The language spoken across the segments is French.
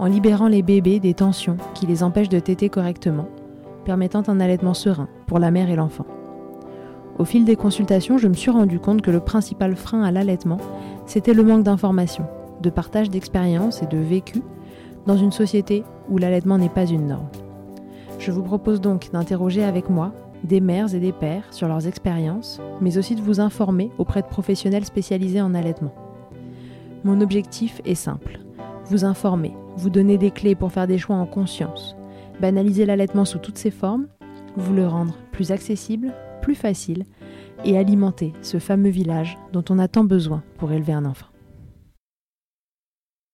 en libérant les bébés des tensions qui les empêchent de téter correctement, permettant un allaitement serein pour la mère et l'enfant. Au fil des consultations, je me suis rendu compte que le principal frein à l'allaitement, c'était le manque d'informations, de partage d'expériences et de vécu dans une société où l'allaitement n'est pas une norme. Je vous propose donc d'interroger avec moi des mères et des pères sur leurs expériences, mais aussi de vous informer auprès de professionnels spécialisés en allaitement. Mon objectif est simple, vous informer, vous donner des clés pour faire des choix en conscience, banaliser l'allaitement sous toutes ses formes, vous le rendre plus accessible, plus facile et alimenter ce fameux village dont on a tant besoin pour élever un enfant.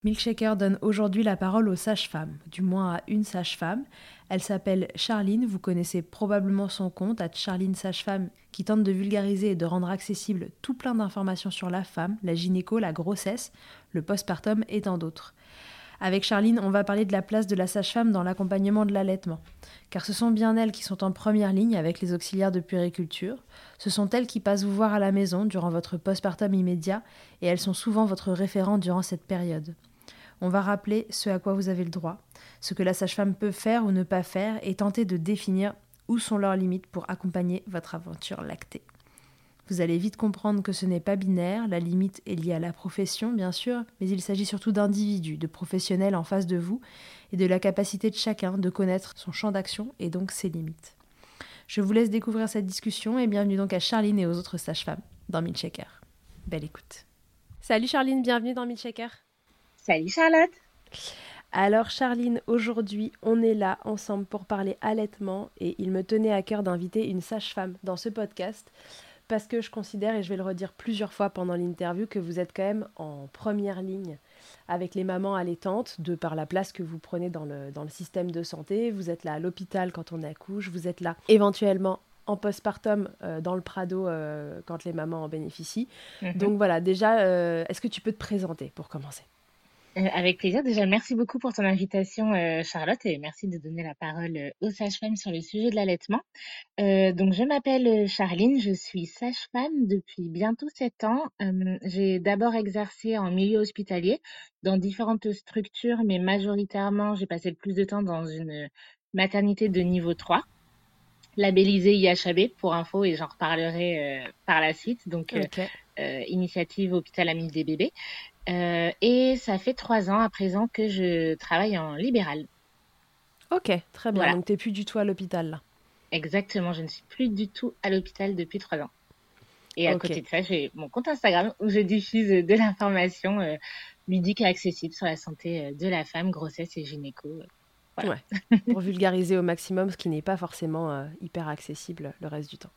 Milkshaker donne aujourd'hui la parole aux sages-femmes, du moins à une sage-femme. Elle s'appelle Charline, vous connaissez probablement son compte, à Charline Sage-Femme, qui tente de vulgariser et de rendre accessible tout plein d'informations sur la femme, la gynéco, la grossesse, le postpartum et tant d'autres. Avec Charline, on va parler de la place de la sage-femme dans l'accompagnement de l'allaitement. Car ce sont bien elles qui sont en première ligne avec les auxiliaires de puériculture. Ce sont elles qui passent vous voir à la maison durant votre postpartum immédiat et elles sont souvent votre référent durant cette période. On va rappeler ce à quoi vous avez le droit, ce que la sage-femme peut faire ou ne pas faire et tenter de définir où sont leurs limites pour accompagner votre aventure lactée. Vous allez vite comprendre que ce n'est pas binaire, la limite est liée à la profession bien sûr, mais il s'agit surtout d'individus, de professionnels en face de vous et de la capacité de chacun de connaître son champ d'action et donc ses limites. Je vous laisse découvrir cette discussion et bienvenue donc à Charline et aux autres sages-femmes dans Milkshaker. Belle écoute. Salut Charline, bienvenue dans Milkshaker. Salut Charlotte. Alors Charline, aujourd'hui on est là ensemble pour parler allaitement et il me tenait à cœur d'inviter une sage-femme dans ce podcast parce que je considère, et je vais le redire plusieurs fois pendant l'interview, que vous êtes quand même en première ligne avec les mamans allaitantes, de par la place que vous prenez dans le, dans le système de santé. Vous êtes là à l'hôpital quand on accouche, vous êtes là éventuellement en postpartum euh, dans le Prado euh, quand les mamans en bénéficient. Mhm. Donc voilà, déjà, euh, est-ce que tu peux te présenter pour commencer? Euh, avec plaisir. Déjà, merci beaucoup pour ton invitation, euh, Charlotte, et merci de donner la parole euh, aux sages-femmes sur le sujet de l'allaitement. donc, je m'appelle Charline, je suis sage-femme depuis bientôt sept ans. j'ai d'abord exercé en milieu hospitalier dans différentes structures, mais majoritairement, j'ai passé le plus de temps dans une maternité de niveau 3 labellisée IHAB pour info et j'en reparlerai par la suite. Donc, initiative Hôpital Ami des bébés. Euh, et ça fait trois ans à présent que je travaille en libéral. Ok, très bien. Donc, tu n'es plus du tout à l'hôpital là. Exactement, je ne suis plus du tout à l'hôpital depuis trois ans. Et à côté de ça, j'ai mon compte Instagram où je diffuse de l'information euh, ludique et accessible sur la santé euh, de la femme, grossesse et gynéco. Voilà. pour vulgariser au maximum ce qui n'est pas forcément hyper accessible le reste du temps.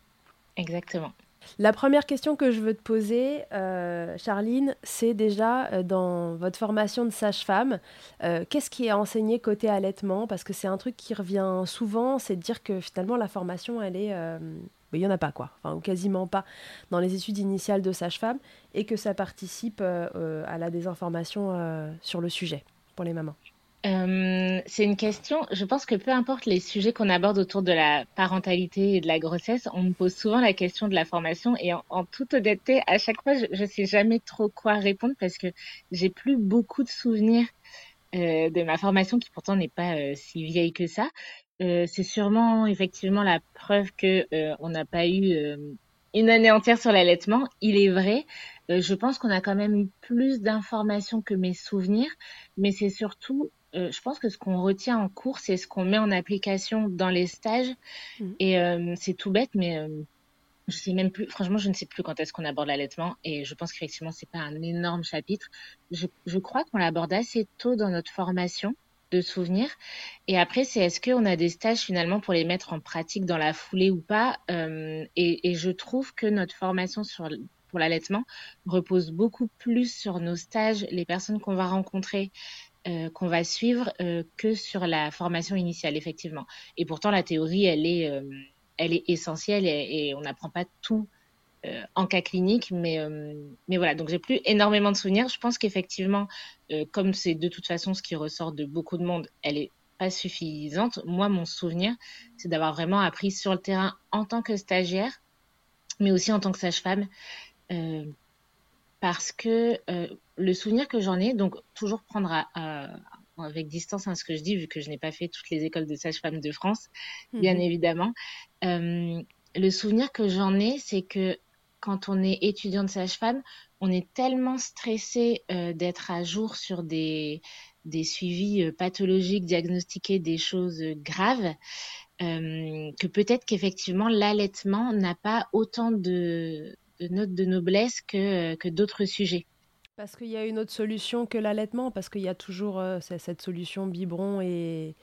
Exactement. La première question que je veux te poser, euh, Charline, c'est déjà euh, dans votre formation de sage-femme, euh, qu'est-ce qui est enseigné côté allaitement? Parce que c'est un truc qui revient souvent, c'est de dire que finalement la formation, elle est... il n'y en a pas, quoi, enfin, ou quasiment pas dans les études initiales de sage-femme, et que ça participe à la désinformation sur le sujet pour les mamans. Euh, c'est une question, je pense que peu importe les sujets qu'on aborde autour de la parentalité et de la grossesse, on me pose souvent la question de la formation et en, toute honnêteté, à chaque fois, je ne sais jamais trop quoi répondre parce que j'ai plus beaucoup de souvenirs euh, de ma formation qui pourtant n'est pas euh, si vieille que ça. C'est sûrement effectivement la preuve que on n'a pas eu une année entière sur l'allaitement. Il est vrai, je pense qu'on a quand même eu plus d'informations que mes souvenirs, mais c'est surtout euh, je pense que ce qu'on retient en cours, c'est ce qu'on met en application dans les stages. Mm. Et euh, c'est tout bête, mais euh, je sais même plus. Franchement, je ne sais plus quand est-ce qu'on aborde l'allaitement. Et je pense qu'effectivement, c'est pas un énorme chapitre. Je, je crois qu'on l'aborde assez tôt dans notre formation de souvenirs. Et après, c'est est-ce qu'on a des stages finalement pour les mettre en pratique dans la foulée ou pas? Et, et, je trouve que notre formation sur pour l'allaitement repose beaucoup plus sur nos stages, les personnes qu'on va rencontrer, qu'on va suivre que sur la formation initiale, effectivement. Et pourtant, la théorie, elle est, elle est essentielle et, on n'apprend pas tout en cas clinique, mais, mais voilà, donc j'ai plus énormément de souvenirs. Je pense qu'effectivement, comme c'est de toute façon ce qui ressort de beaucoup de monde, elle est pas suffisante. Moi, mon souvenir, c'est d'avoir vraiment appris sur le terrain en tant que stagiaire, mais aussi en tant que sage-femme. Euh, parce que euh, le souvenir que j'en ai, donc toujours prendre avec distance hein, ce que je dis, vu que je n'ai pas fait toutes les écoles de sage-femme de France, bien mhm. évidemment. Euh, le souvenir que j'en ai, c'est que quand on est étudiant de sage-femme, on est tellement stressé d'être à jour sur des, des suivis euh, pathologiques, diagnostiqués des choses graves, euh, que peut-être qu'effectivement l'allaitement n'a pas autant de, notes de noblesse que, que d'autres sujets. Parce qu'il y a une autre solution que l'allaitement, parce qu'il y a toujours euh, cette solution biberon et,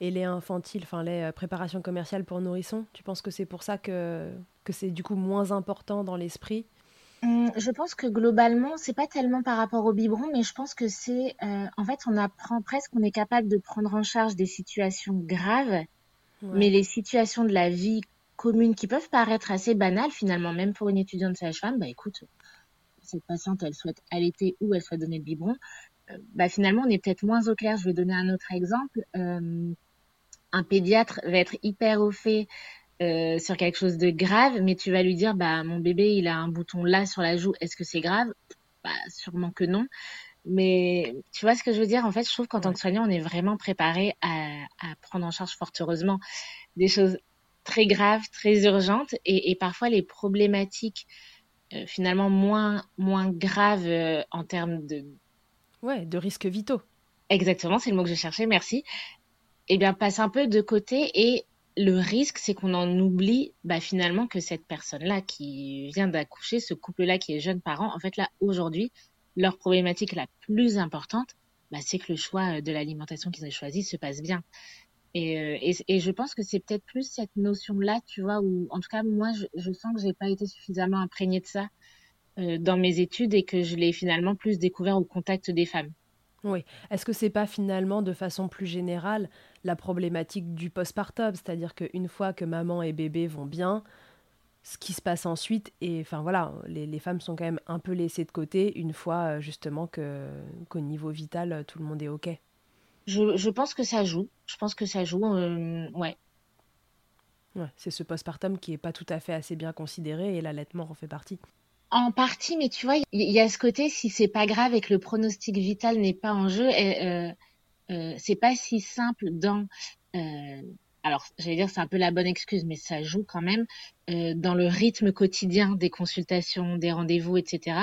et lait infantile, enfin les préparations commerciales pour nourrissons. Tu penses que c'est pour ça que, que c'est du coup moins important dans l'esprit? Hum, je pense que globalement, c'est pas tellement par rapport au biberon, mais je pense que c'est, euh, en fait, on apprend presque, on est capable de prendre en charge des situations graves, mais les situations de la vie commune qui peuvent paraître assez banales finalement, même pour une étudiante sage-femme, bah écoute, cette patiente, elle souhaite allaiter ou elle souhaite donner le biberon, euh, bah finalement, on est peut-être moins au clair. Je vais donner un autre exemple. Euh, un pédiatre va être hyper au fait euh, sur quelque chose de grave, mais tu vas lui dire, bah, mon bébé, il a un bouton là sur la joue, est-ce que c'est grave? Bah, sûrement que non. Mais tu vois ce que je veux dire? En fait, je trouve qu'en tant que soignant, on est vraiment préparé à, à, prendre en charge, fort heureusement, des choses très graves, très urgentes, et, et parfois les problématiques euh, finalement moins, moins graves euh, en termes de... Ouais, de risques vitaux. Exactement, c'est le mot que je cherchais, merci. Eh bien, passe un peu de côté et le risque, c'est qu'on en oublie bah, finalement que cette personne-là qui vient d'accoucher, ce couple-là qui est jeune parent, en fait là aujourd'hui, leur problématique la plus importante, bah, c'est que le choix de l'alimentation qu'ils ont choisi se passe bien. Et, euh, et, je pense que c'est peut-être plus cette notion-là, tu vois, où en tout cas moi je, sens que j'ai pas été suffisamment imprégnée de ça euh, dans mes études et que je l'ai finalement plus découvert au contact des femmes. Oui. Est-ce que c'est pas finalement, de façon plus générale, la problématique du postpartum? C'est-à-dire qu'une fois que maman et bébé vont bien, ce qui se passe ensuite, et enfin voilà, les, femmes sont quand même un peu laissées de côté une fois euh, justement qu'au niveau vital, tout le monde est OK. Je, pense que ça joue. Je pense que ça joue, euh, ouais. ouais c'est ce postpartum qui est pas tout à fait assez bien considéré et l'allaitement en fait partie. En partie, mais tu vois, il y, a ce côté, si c'est pas grave et que le pronostic vital n'est pas en jeu, euh, euh, c'est pas si simple dans. Alors, j'allais dire, c'est un peu la bonne excuse, mais ça joue quand même euh, dans le rythme quotidien des consultations, des rendez-vous, etc.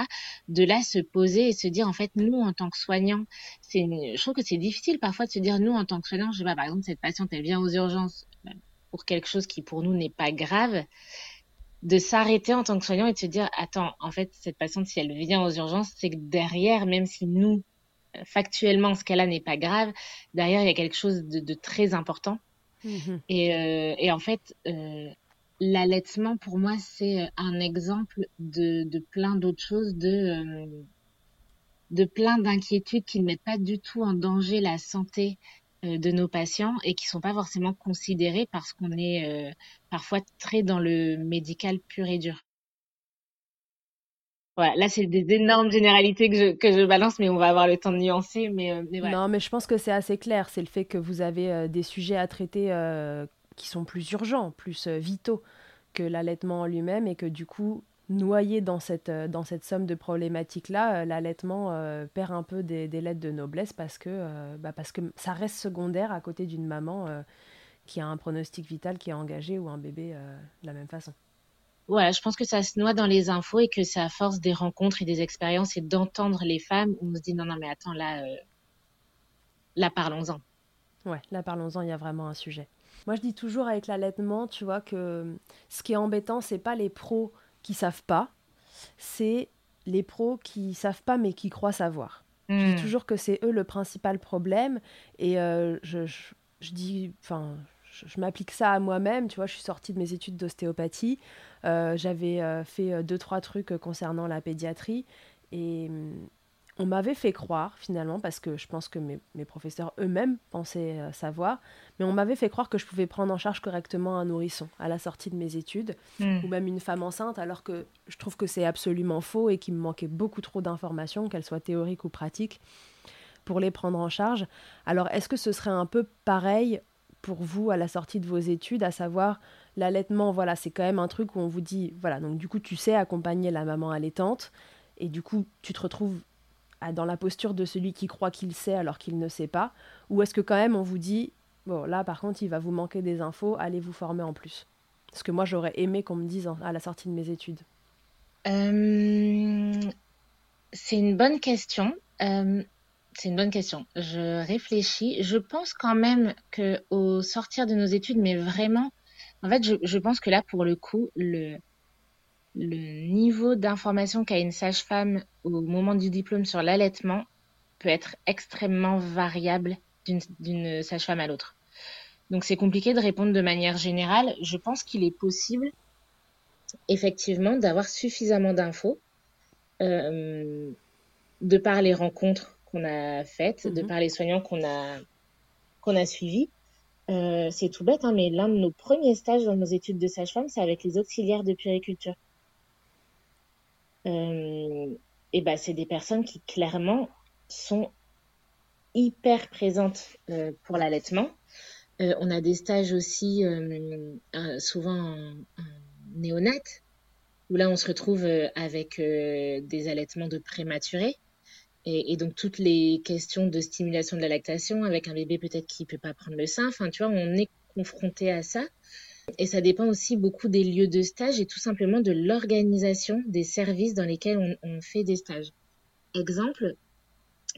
De là se poser et se dire, en fait, nous, en tant que soignants, c'est, je trouve que c'est difficile parfois de se dire, nous, en tant que soignants, je sais pas, par exemple, cette patiente, elle vient aux urgences pour quelque chose qui pour nous n'est pas grave de s'arrêter en tant que soignant et de se dire attends en fait cette patiente si elle vient aux urgences c'est que derrière même si nous euh, factuellement ce qu'elle a n'est pas grave derrière il y a quelque chose de, très important mm-hmm. et, euh, et, en fait euh, l'allaitement pour moi c'est un exemple de, plein d'autres choses de de plein d'inquiétudes qui ne mettent pas du tout en danger la santé euh, de nos patients et qui sont pas forcément considérés parce qu'on est euh, parfois très dans le médical pur et dur. Voilà, là c'est des énormes généralités que je, que je balance, mais on va avoir le temps de nuancer. Mais, euh, Non, mais je pense que c'est assez clair. C'est le fait que vous avez des sujets à traiter qui sont plus urgents, plus vitaux que l'allaitement en lui-même, et que du coup, noyé dans cette, euh, dans cette somme de problématiques-là, euh, l'allaitement euh, perd un peu des, des, lettres de noblesse parce que, bah parce que ça reste secondaire à côté d'une maman qui a un pronostic vital qui est engagé ou un bébé de la même façon. Ouais, je pense que ça se noie dans les infos et que c'est à force des rencontres et des expériences et d'entendre les femmes où on se dit non, non, mais attends, là, là parlons-en. Ouais, là, parlons-en, il y a vraiment un sujet. Moi, je dis toujours avec l'allaitement, tu vois, que ce qui est embêtant, c'est pas les pros qui savent pas, c'est les pros qui savent pas mais qui croient savoir. Je dis hmm. toujours que c'est eux le principal problème et euh, je, je, dis, enfin, je, m'applique ça à moi-même. Tu vois, je suis sortie de mes études d'ostéopathie, euh, j'avais euh, fait deux trois trucs concernant la pédiatrie et hum, on m'avait fait croire finalement, parce que je pense que mes, professeurs eux-mêmes pensaient euh, savoir, mais on m'avait fait croire que je pouvais prendre en charge correctement un nourrisson à la sortie de mes études, hmm. ou même une femme enceinte, alors que je trouve que c'est absolument faux et qu'il me manquait beaucoup trop d'informations, qu'elles soient théoriques ou pratiques, pour les prendre en charge. Alors est-ce que ce serait un peu pareil pour vous à la sortie de vos études, à savoir l'allaitement, voilà, c'est quand même un truc où on vous dit, voilà, donc du coup tu sais accompagner la maman allaitante, et du coup tu te retrouves dans la posture de celui qui croit qu'il sait alors qu'il ne sait pas Ou est-ce que quand même on vous dit, bon là par contre il va vous manquer des infos, allez vous former en plus? Ce que moi j'aurais aimé qu'on me dise à la sortie de mes études. Euh, c'est une bonne question. Euh, c'est une bonne question. Je réfléchis. Je pense quand même que au sortir de nos études, mais vraiment, en fait, je, pense que là, pour le coup, le, le niveau d'information qu'a une sage-femme au moment du diplôme sur l'allaitement peut être extrêmement variable d'une sage-femme à l'autre. Donc c'est compliqué de répondre de manière générale. Je pense qu'il est possible, effectivement, d'avoir suffisamment d'infos euh, de par les rencontres qu'on a faites, de mhm. par les soignants qu'on a qu'on a suivis. Euh, c'est tout bête, hein, mais l'un de nos premiers stages dans nos études de sage-femme, c'est avec les auxiliaires de puériculture. Euh, et ben c'est des personnes qui clairement sont hyper présentes euh, pour l'allaitement. On a des stages aussi souvent en, où là on se retrouve avec des allaitements de prématurés. Et, donc toutes les questions de stimulation de la lactation avec un bébé peut-être qui peut pas prendre le sein. Enfin, tu vois, on est confronté à ça. Et ça dépend aussi beaucoup des lieux de stage et tout simplement de l'organisation des services dans lesquels on, fait des stages. Exemple,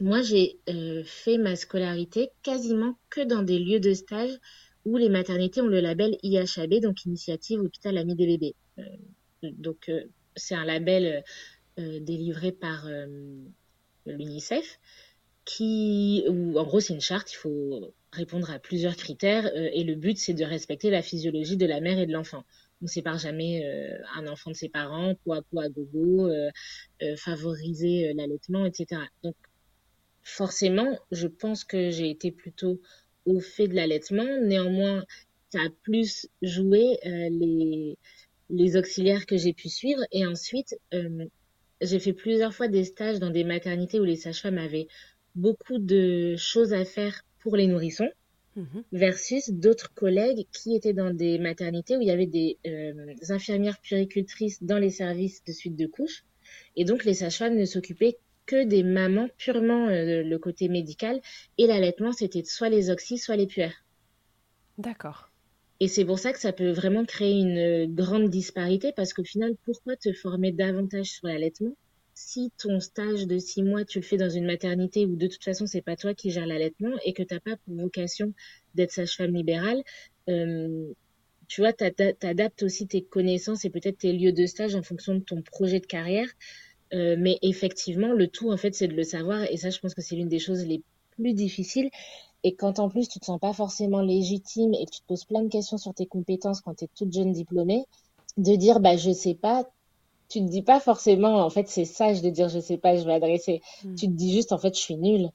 moi j'ai euh, fait ma scolarité quasiment que dans des lieux de stage où les maternités ont le label IHAB, donc Initiative Hôpital Ami des bébés. Euh, donc euh, c'est un label délivré par l'UNICEF qui, ou en gros c'est une charte, il faut répondre à plusieurs critères euh, et le but c'est de respecter la physiologie de la mère et de l'enfant. On ne sépare jamais euh, un enfant de ses parents, poids à gogo, euh, favoriser l'allaitement, etc. Donc forcément, je pense que j'ai été plutôt au fait de l'allaitement. Néanmoins, ça a plus joué les auxiliaires que j'ai pu suivre. Et ensuite, j'ai fait plusieurs fois des stages dans des maternités où les sages-femmes avaient beaucoup de choses à faire pour les nourrissons mhm. versus d'autres collègues qui étaient dans des maternités où il y avait des euh, infirmières puricultrices dans les services de suite de couches. Et donc, les sages-femmes ne s'occupaient que des mamans, purement euh, le côté médical. Et l'allaitement, c'était soit les oxys, soit les puères. D'accord. Et c'est pour ça que ça peut vraiment créer une grande disparité parce qu'au final, pourquoi te former davantage sur l'allaitement si ton stage de six mois, tu le fais dans une maternité où de toute façon, c'est pas toi qui gères l'allaitement et que tu n'as pas pour vocation d'être sage-femme libérale, euh, tu vois, tu adaptes aussi tes connaissances et peut-être tes lieux de stage en fonction de ton projet de carrière. Euh, mais effectivement, le tout, en fait, c'est de le savoir. Et ça, je pense que c'est l'une des choses les plus difficiles. Et quand en plus, tu te sens pas forcément légitime et que tu te poses plein de questions sur tes compétences quand tu es toute jeune diplômée, de dire, bah, je sais pas, tu te dis pas forcément, en fait, c'est sage de dire je sais pas, je vais adresser. Hmm. Tu te dis juste, en fait, je suis nulle.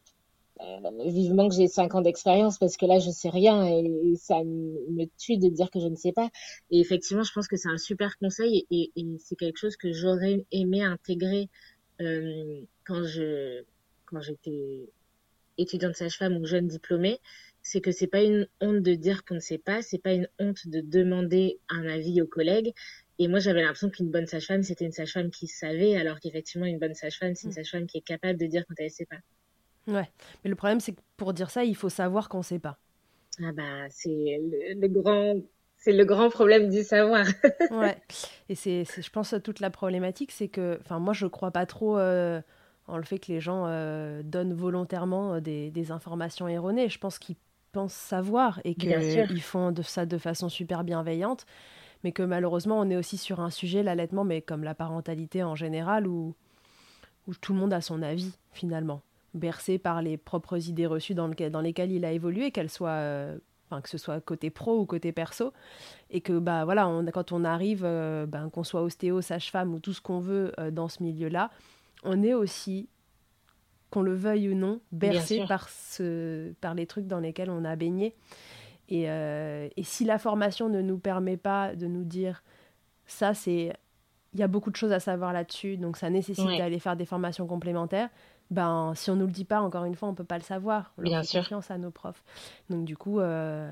Euh, vivement que j'ai cinq ans d'expérience parce que là, je sais rien et, ça me tue de dire que je ne sais pas. Et effectivement, je pense que c'est un super conseil et, c'est quelque chose que j'aurais aimé intégrer euh, quand je quand j'étais étudiante sage-femme ou jeune diplômée c'est que c'est pas une honte de dire qu'on ne sait pas, c'est pas une honte de demander un avis aux collègues, et moi, j'avais l'impression qu'une bonne sage-femme, c'était une sage-femme qui savait, alors qu'effectivement, une bonne sage-femme, c'est une mm. sage-femme qui est capable de dire quand elle ne sait pas. Ouais, mais le problème, c'est que pour dire ça, il faut savoir qu'on ne sait pas. Ah bah, c'est le, grand... C'est le grand problème du savoir. ouais, et c'est, je pense, toute la problématique, c'est que, enfin, moi, je ne crois pas trop euh, en le fait que les gens euh, donnent volontairement euh, des, des, informations erronées. Je pense qu'ils pensent savoir et qu'ils font de ça de façon super bienveillante mais que malheureusement, on est aussi sur un sujet, l'allaitement, mais comme la parentalité en général, où, où tout le monde a son avis, finalement, bercé par les propres idées reçues dans, dans lesquelles il a évolué, qu'elles soient. Euh, Enfin, que ce soit côté pro ou côté perso, et que bah voilà, on, quand on arrive, euh, ben, qu'on soit ostéo, sage-femme ou tout ce qu'on veut euh, dans ce milieu-là, on est aussi qu'on le veuille ou non, bercé par, ce, par les trucs dans lesquels on a baigné. Et, et si la formation ne nous permet pas de nous dire ça, c'est il y a beaucoup de choses à savoir là-dessus, donc ça nécessite d'aller faire des formations complémentaires. Ben, si on nous le dit pas, encore une fois, on peut pas le savoir. On Bien sûr. confiance à nos profs. Donc du coup, euh,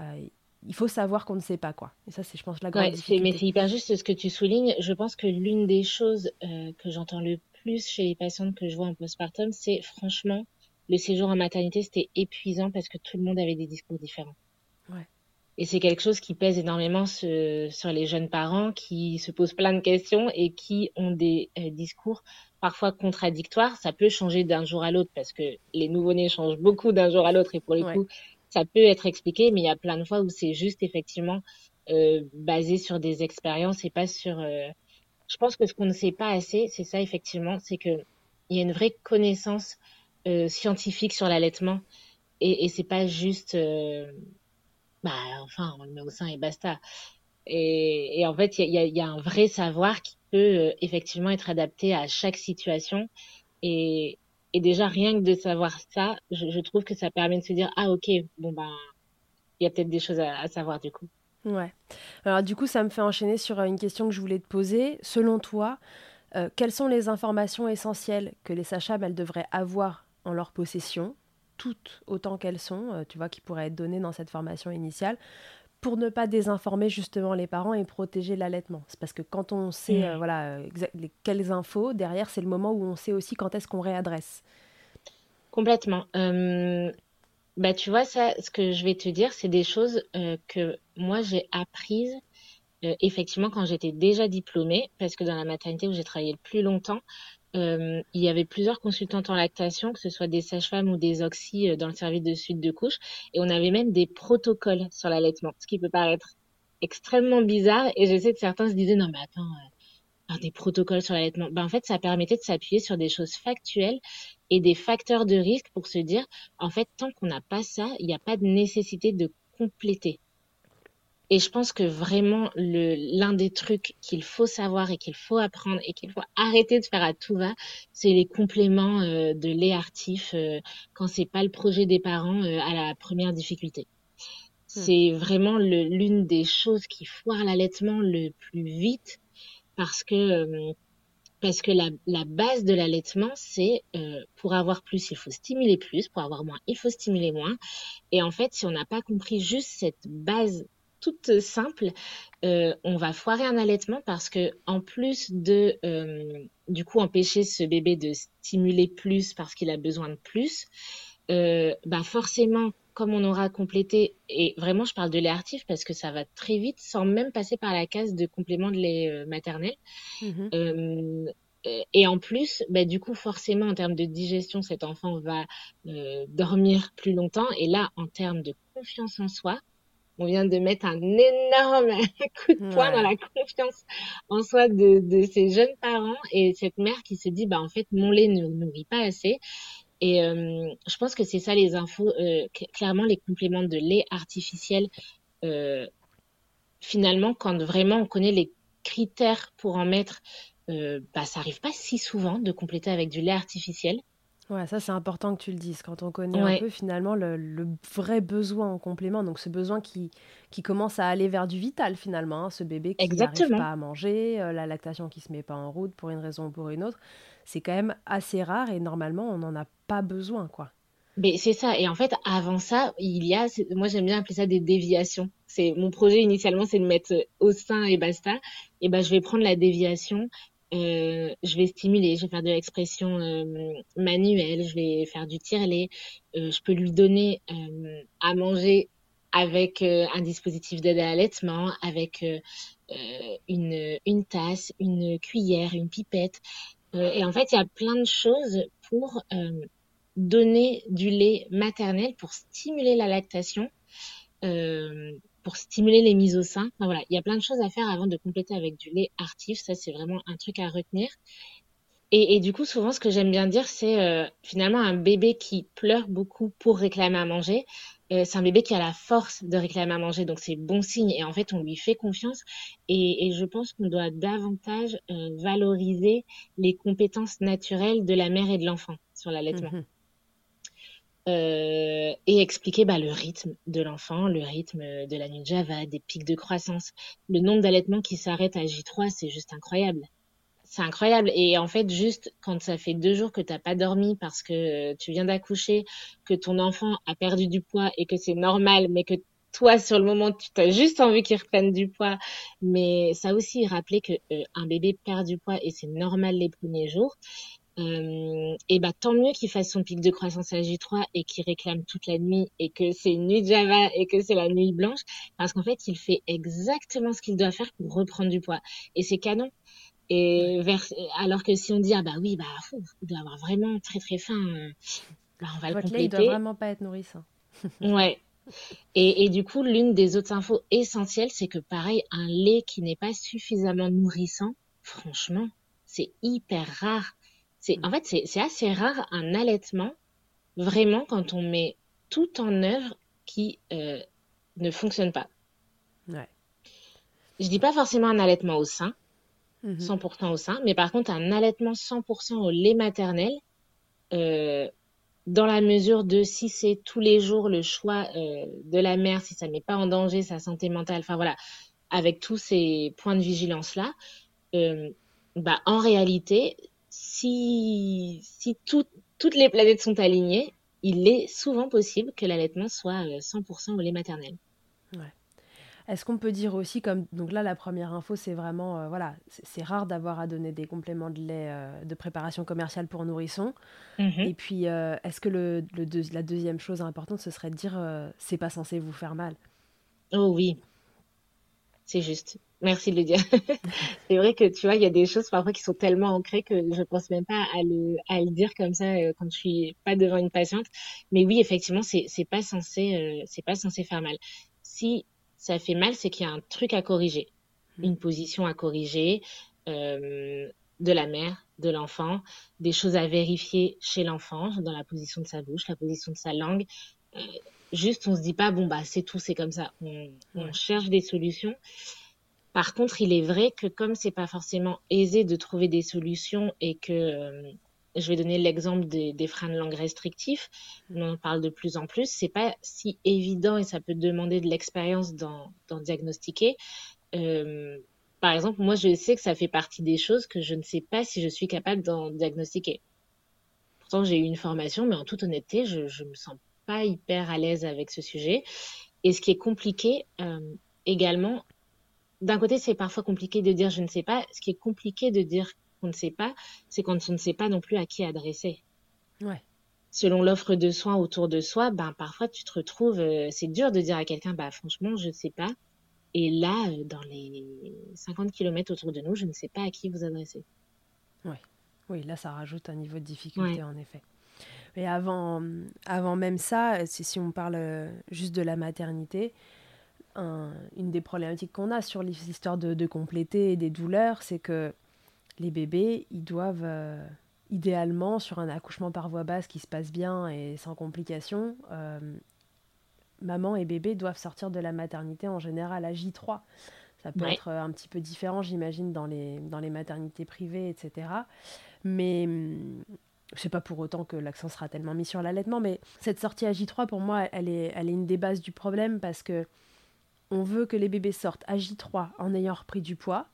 euh, il faut savoir qu'on ne sait pas quoi. Et ça, c'est, je pense, la grande difficulté. Mais c'est hyper juste ce que tu soulignes. Je pense que l'une des choses euh, que j'entends le plus chez les patientes que je vois en postpartum, c'est franchement, le séjour en maternité, c'était épuisant parce que tout le monde avait des discours différents. Ouais. Et c'est quelque chose qui pèse énormément sur les jeunes parents qui se posent plein de questions et qui ont des euh, discours parfois contradictoires. Ça peut changer d'un jour à l'autre parce que les nouveau-nés changent beaucoup d'un jour à l'autre et pour le coup, ça peut être expliqué, mais il y a plein de fois où c'est juste effectivement euh, basé sur des expériences et pas sur. Euh... Je pense que ce qu'on ne sait pas assez, c'est ça effectivement, c'est que il y a une vraie connaissance euh, scientifique sur l'allaitement et, et c'est pas juste bah enfin on le met au sein et basta. Et, en fait, il y a, un vrai savoir qui peut effectivement être adapté à chaque situation. Et, et déjà rien que de savoir ça, je, trouve que ça permet de se dire ah ok bon ben il y a peut-être des choses à, savoir du coup. Ouais. Alors du coup ça me fait enchaîner sur une question que je voulais te poser. Selon toi, euh, quelles sont les informations essentielles que les sages devraient avoir en leur possession? Toutes autant qu'elles sont, euh, tu vois, qui pourraient être données dans cette formation initiale, pour ne pas désinformer justement les parents et protéger l'allaitement. C'est parce que quand on sait euh, voilà, quelles infos, derrière, c'est le moment où on sait aussi quand est-ce qu'on réadresse. Complètement. bah, tu vois, ça, ce que je vais te dire, c'est des choses euh, que moi j'ai apprises effectivement quand j'étais déjà diplômée, parce que dans la maternité où j'ai travaillé le plus longtemps, euh, il y avait plusieurs consultantes en lactation, que ce soit des sages-femmes ou des oxy euh, dans le service de suite de couche, et on avait même des protocoles sur l'allaitement, ce qui peut paraître extrêmement bizarre. Et je sais que certains se disaient non mais attends, euh, des protocoles sur l'allaitement. Ben en fait, ça permettait de s'appuyer sur des choses factuelles et des facteurs de risque pour se dire en fait tant qu'on n'a pas ça, il n'y a pas de nécessité de compléter. Et je pense que vraiment, l'un des trucs qu'il faut savoir et qu'il faut apprendre et qu'il faut arrêter de faire à tout va, c'est les compléments euh, de lait artif euh, quand c'est pas le projet des parents euh, à la première difficulté. Hmm. C'est vraiment l'une des choses qui foire l'allaitement le plus vite parce que euh, parce que la, la base de l'allaitement, c'est pour avoir plus, il faut stimuler plus, pour avoir moins, il faut stimuler moins. Et en fait, si on n'a pas compris juste cette base toute simple, euh, on va foirer un allaitement parce que en plus de euh, du coup empêcher ce bébé de stimuler plus parce qu'il a besoin de plus, euh, bah forcément comme on aura complété et vraiment je parle de lait artif parce que ça va très vite sans même passer par la case de complément de lait maternel. Mmh et en plus, bah, du coup, forcément, en termes de digestion, cet enfant va dormir plus longtemps. Et là, en termes de confiance en soi, on vient de mettre un énorme coup de poing dans la confiance en soi de, de ces jeunes parents. Et cette mère qui se dit bah en fait mon lait ne nourrit pas assez. Et euh, je pense que c'est ça les infos euh, clairement les compléments de lait artificiel euh, finalement quand vraiment on connaît les critères pour en mettre bah ça arrive pas si souvent de compléter avec du lait artificiel Ouais, ça c'est important que tu le dises. Quand on connaît un peu finalement le, vrai besoin en complément, donc ce besoin qui, qui commence à aller vers du vital finalement, hein, ce bébé qui n'arrive pas à manger, euh, la lactation qui se met pas en route pour une raison ou pour une autre, c'est quand même assez rare et normalement on n'en a pas besoin quoi. Mais c'est ça. Et en fait, avant ça, il y a, moi j'aime bien appeler ça des déviations. C'est mon projet initialement, c'est de mettre au sein et basta. Et ben je vais prendre la déviation euh, je vais stimuler, je vais faire de l'expression euh, manuelle, je vais faire du tire-lait, euh, je peux lui donner euh, à manger avec un dispositif d'aide à l'allaitement, avec une tasse, une cuillère, une pipette. et en fait, il y a plein de choses pour donner du lait maternel, pour stimuler la lactation. Pour stimuler les mises au sein. voilà, il y a plein de choses à faire avant de compléter avec du lait artif. Ça, c'est vraiment un truc à retenir. Et, du coup, souvent, ce que j'aime bien dire, c'est euh, finalement un bébé qui pleure beaucoup pour réclamer à manger. Euh, c'est un bébé qui a la force de réclamer à manger, donc c'est bon signe. Et en fait, on lui fait confiance. Et, je pense qu'on doit davantage euh, valoriser les compétences naturelles de la mère et de l'enfant. sur l'allaitement. Mhm. Euh, et expliquer bah, le rythme de l'enfant, le rythme de la nuit de Java, des pics de croissance. Le nombre d'allaitements qui s'arrêtent à J3, c'est juste incroyable. C'est incroyable. Et en fait, juste quand ça fait deux jours que t'as pas dormi parce que tu viens d'accoucher, que ton enfant a perdu du poids et que c'est normal, mais que toi, sur le moment, tu as juste envie qu'il reprenne du poids. Mais ça aussi, rappeler que euh, un bébé perd du poids et c'est normal les premiers jours. Euh, et bah tant mieux qu'il fasse son pic de croissance à J3 et qu'il réclame toute la nuit et que c'est une nuit de Java et que c'est la nuit blanche parce qu'en fait il fait exactement ce qu'il doit faire pour reprendre du poids et c'est canon et vers, alors que si on dit ah bah oui bah il doit avoir vraiment très très faim euh, bah, on va Votre le compléter. lait il doit vraiment pas être nourrissant. ouais. Et, et du coup l'une des autres infos essentielles c'est que pareil un lait qui n'est pas suffisamment nourrissant franchement c'est hyper rare c'est, en fait, c'est assez rare un allaitement, vraiment, quand on met tout en œuvre qui euh, ne fonctionne pas. Ouais. Je dis pas forcément un allaitement au sein, 100% mhm. au sein, mais par contre un allaitement 100% au lait maternel, euh, dans la mesure de si c'est tous les jours le choix euh, de la mère, si ça met pas en danger sa santé mentale, enfin voilà, avec tous ces points de vigilance là, bah en réalité si, si toutes les planètes sont alignées, il est souvent possible que l'allaitement soit 100% euh, au lait maternel. Ouais. Est-ce qu'on peut dire aussi, comme donc là la première info, c'est vraiment euh, voilà, c'est rare d'avoir à donner des compléments de lait euh, de préparation commerciale pour nourrissons. Mhm. Et puis est-ce que le, le la deuxième chose importante, ce serait de dire c'est pas censé vous faire mal? Oh oui, c'est juste. Merci de le dire. c'est vrai que tu vois, il y a des choses parfois qui sont tellement ancrées que je pense même pas à le, à le dire comme ça euh, quand je suis pas devant une patiente. Mais oui, effectivement, c'est, pas censé, euh, c'est pas censé faire mal. Si ça fait mal, c'est qu'il y a un truc à corriger, mmh. une position à corriger, euh, de la mère, de l'enfant, des choses à vérifier chez l'enfant, dans la position de sa bouche, la position de sa langue. Juste, on se dit pas, bon, bah, c'est tout, c'est comme ça. On, on cherche des solutions. Par contre, il est vrai que comme c'est pas forcément aisé de trouver des solutions et que euh, je vais donner l'exemple des, freins de langue restrictifs, on en parle de plus en plus, c'est pas si évident et ça peut demander de l'expérience d'en diagnostiquer. Euh, par exemple, moi, je sais que ça fait partie des choses que je ne sais pas si je suis capable d'en diagnostiquer. Pourtant, j'ai eu une formation, mais en toute honnêteté, je, je me sens pas hyper à l'aise avec ce sujet. Et ce qui est compliqué euh, également, d'un côté, c'est parfois compliqué de dire je ne sais pas. Ce qui est compliqué de dire qu'on ne sait pas, c'est quand on ne sait pas non plus à qui adresser. Ouais. Selon l'offre de soins autour de soi, ben parfois tu te retrouves, euh, c'est dur de dire à quelqu'un, bah franchement, je ne sais pas. Et là, euh, dans les 50 km autour de nous, je ne sais pas à qui vous adresser. Ouais. Oui, là, ça rajoute un niveau de difficulté, en effet. Mais avant, avant même ça, si on parle euh, juste de la maternité, une des problématiques qu'on a sur l'histoire de, de, compléter et des douleurs, c'est que les bébés, ils doivent, euh, idéalement, sur un accouchement par voie basse qui se passe bien et sans complications, euh, maman et bébé doivent sortir de la maternité en général à J3. Ça peut être un petit peu différent, j'imagine, dans les, dans les maternités privées, etc. Mais sais pas pour autant que l'accent sera tellement mis sur l'allaitement, mais cette sortie à J3, pour moi, elle est, une des bases du problème parce que on veut que les bébés sortent à J3 en ayant repris du poids,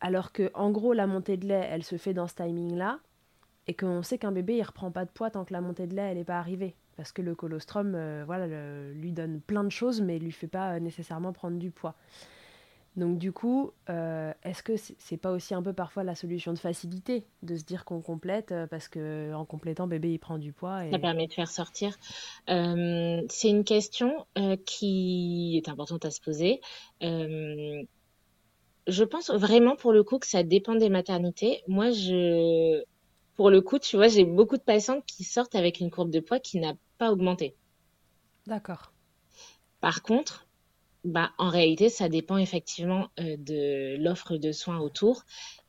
alors que en gros la montée de lait elle se fait dans ce timing là, et qu'on sait qu'un bébé il reprend pas de poids tant que la montée de lait elle n'est pas arrivée, parce que le colostrum euh, voilà lui donne plein de choses mais lui fait pas nécessairement prendre du poids. Donc du coup, euh, est-ce que c'est pas aussi un peu parfois la solution de facilité de se dire qu'on complète euh, parce que en complétant bébé il prend du poids et... Ça permet de faire sortir. Euh, c'est une question qui est importante à se poser. je pense vraiment pour le coup que ça dépend des maternités. Moi, je, pour le coup, tu vois, j'ai beaucoup de patientes qui sortent avec une courbe de poids qui n'a pas augmenté. D'accord. Par contre, bah, en réalité, ça dépend effectivement euh, de l'offre de soins autour.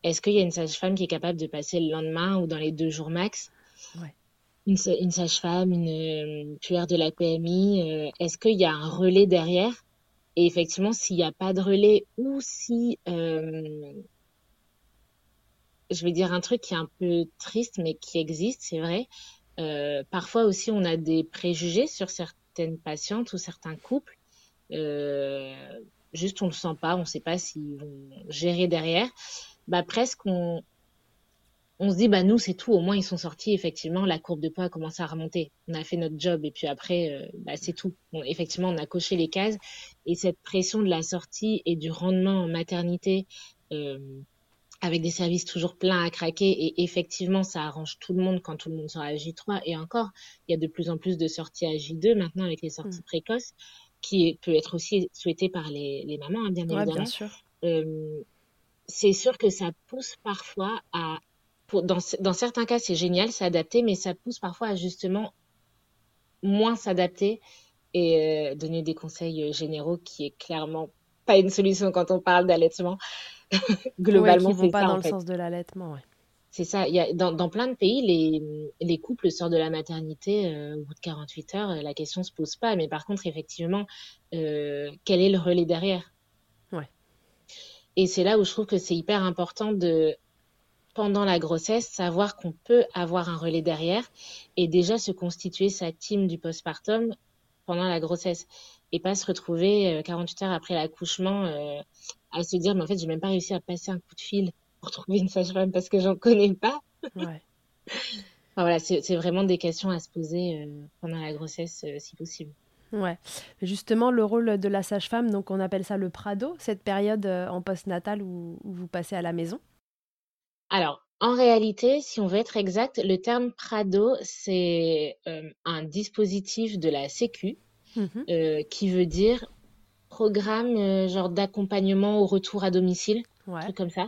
Est-ce qu'il y a une sage-femme qui est capable de passer le lendemain ou dans les deux jours max? Ouais. Une, une sage-femme, une, une de la PMI, euh, est-ce qu'il y a un relais derrière? Et effectivement, s'il n'y a pas de relais ou si euh, je vais dire un truc qui est un peu triste, mais qui existe, c'est vrai. Euh, parfois aussi, on a des préjugés sur certaines patientes ou certains couples. Euh, juste, on le sent pas, on sait pas s'ils vont gérer derrière. Bah, presque, on, on se dit, bah, nous, c'est tout. Au moins, ils sont sortis. Effectivement, la courbe de poids a commencé à remonter. On a fait notre job. Et puis après, euh, bah, c'est tout. effectivement, on a coché les cases. Et cette pression de la sortie et du rendement en maternité, euh, avec des services toujours pleins à craquer. Et effectivement, ça arrange tout le monde quand tout le monde sort à J3. Et encore, il y a de plus en plus de sorties à J2 maintenant avec les sorties mm. précoces, qui peut être aussi souhaitée par les, les mamans, hein, bien évidemment. Bien sûr. Euh, c'est sûr que ça pousse parfois à. Pour, dans, dans certains cas, c'est génial, c'est adapté, mais ça pousse parfois à justement moins s'adapter et euh, donner des conseils généraux qui est clairement pas une solution quand on parle d'allaitement. Globalement, ouais, qui vont pas dans le sens de l'allaitement. Ouais. C'est ça. Il y a, dans, dans, plein de pays, les, les couples sortent de la maternité euh, au bout de 48 heures. La question se pose pas. Mais par contre, effectivement, euh, quel est le relais derrière? Ouais. Et c'est là où je trouve que c'est hyper important de, pendant la grossesse, savoir qu'on peut avoir un relais derrière et déjà se constituer sa team du postpartum pendant la grossesse et pas se retrouver 48 euh, heures après l'accouchement euh, à se dire mais en fait j'ai même pas réussi à passer un coup de fil pour trouver une sage-femme parce que j'en connais pas. Ouais. enfin, voilà, c'est vraiment des questions à se poser euh, pendant la grossesse si possible. Ouais. Justement, le rôle de la sage-femme, donc on appelle ça le Prado, cette période en post-natal où, où, vous passez à la maison? Alors, en réalité, si on veut être exact, le terme Prado, c'est un dispositif de la Sécu Mmh euh, qui veut dire programme euh, genre d'accompagnement au retour à domicile, un truc comme ça.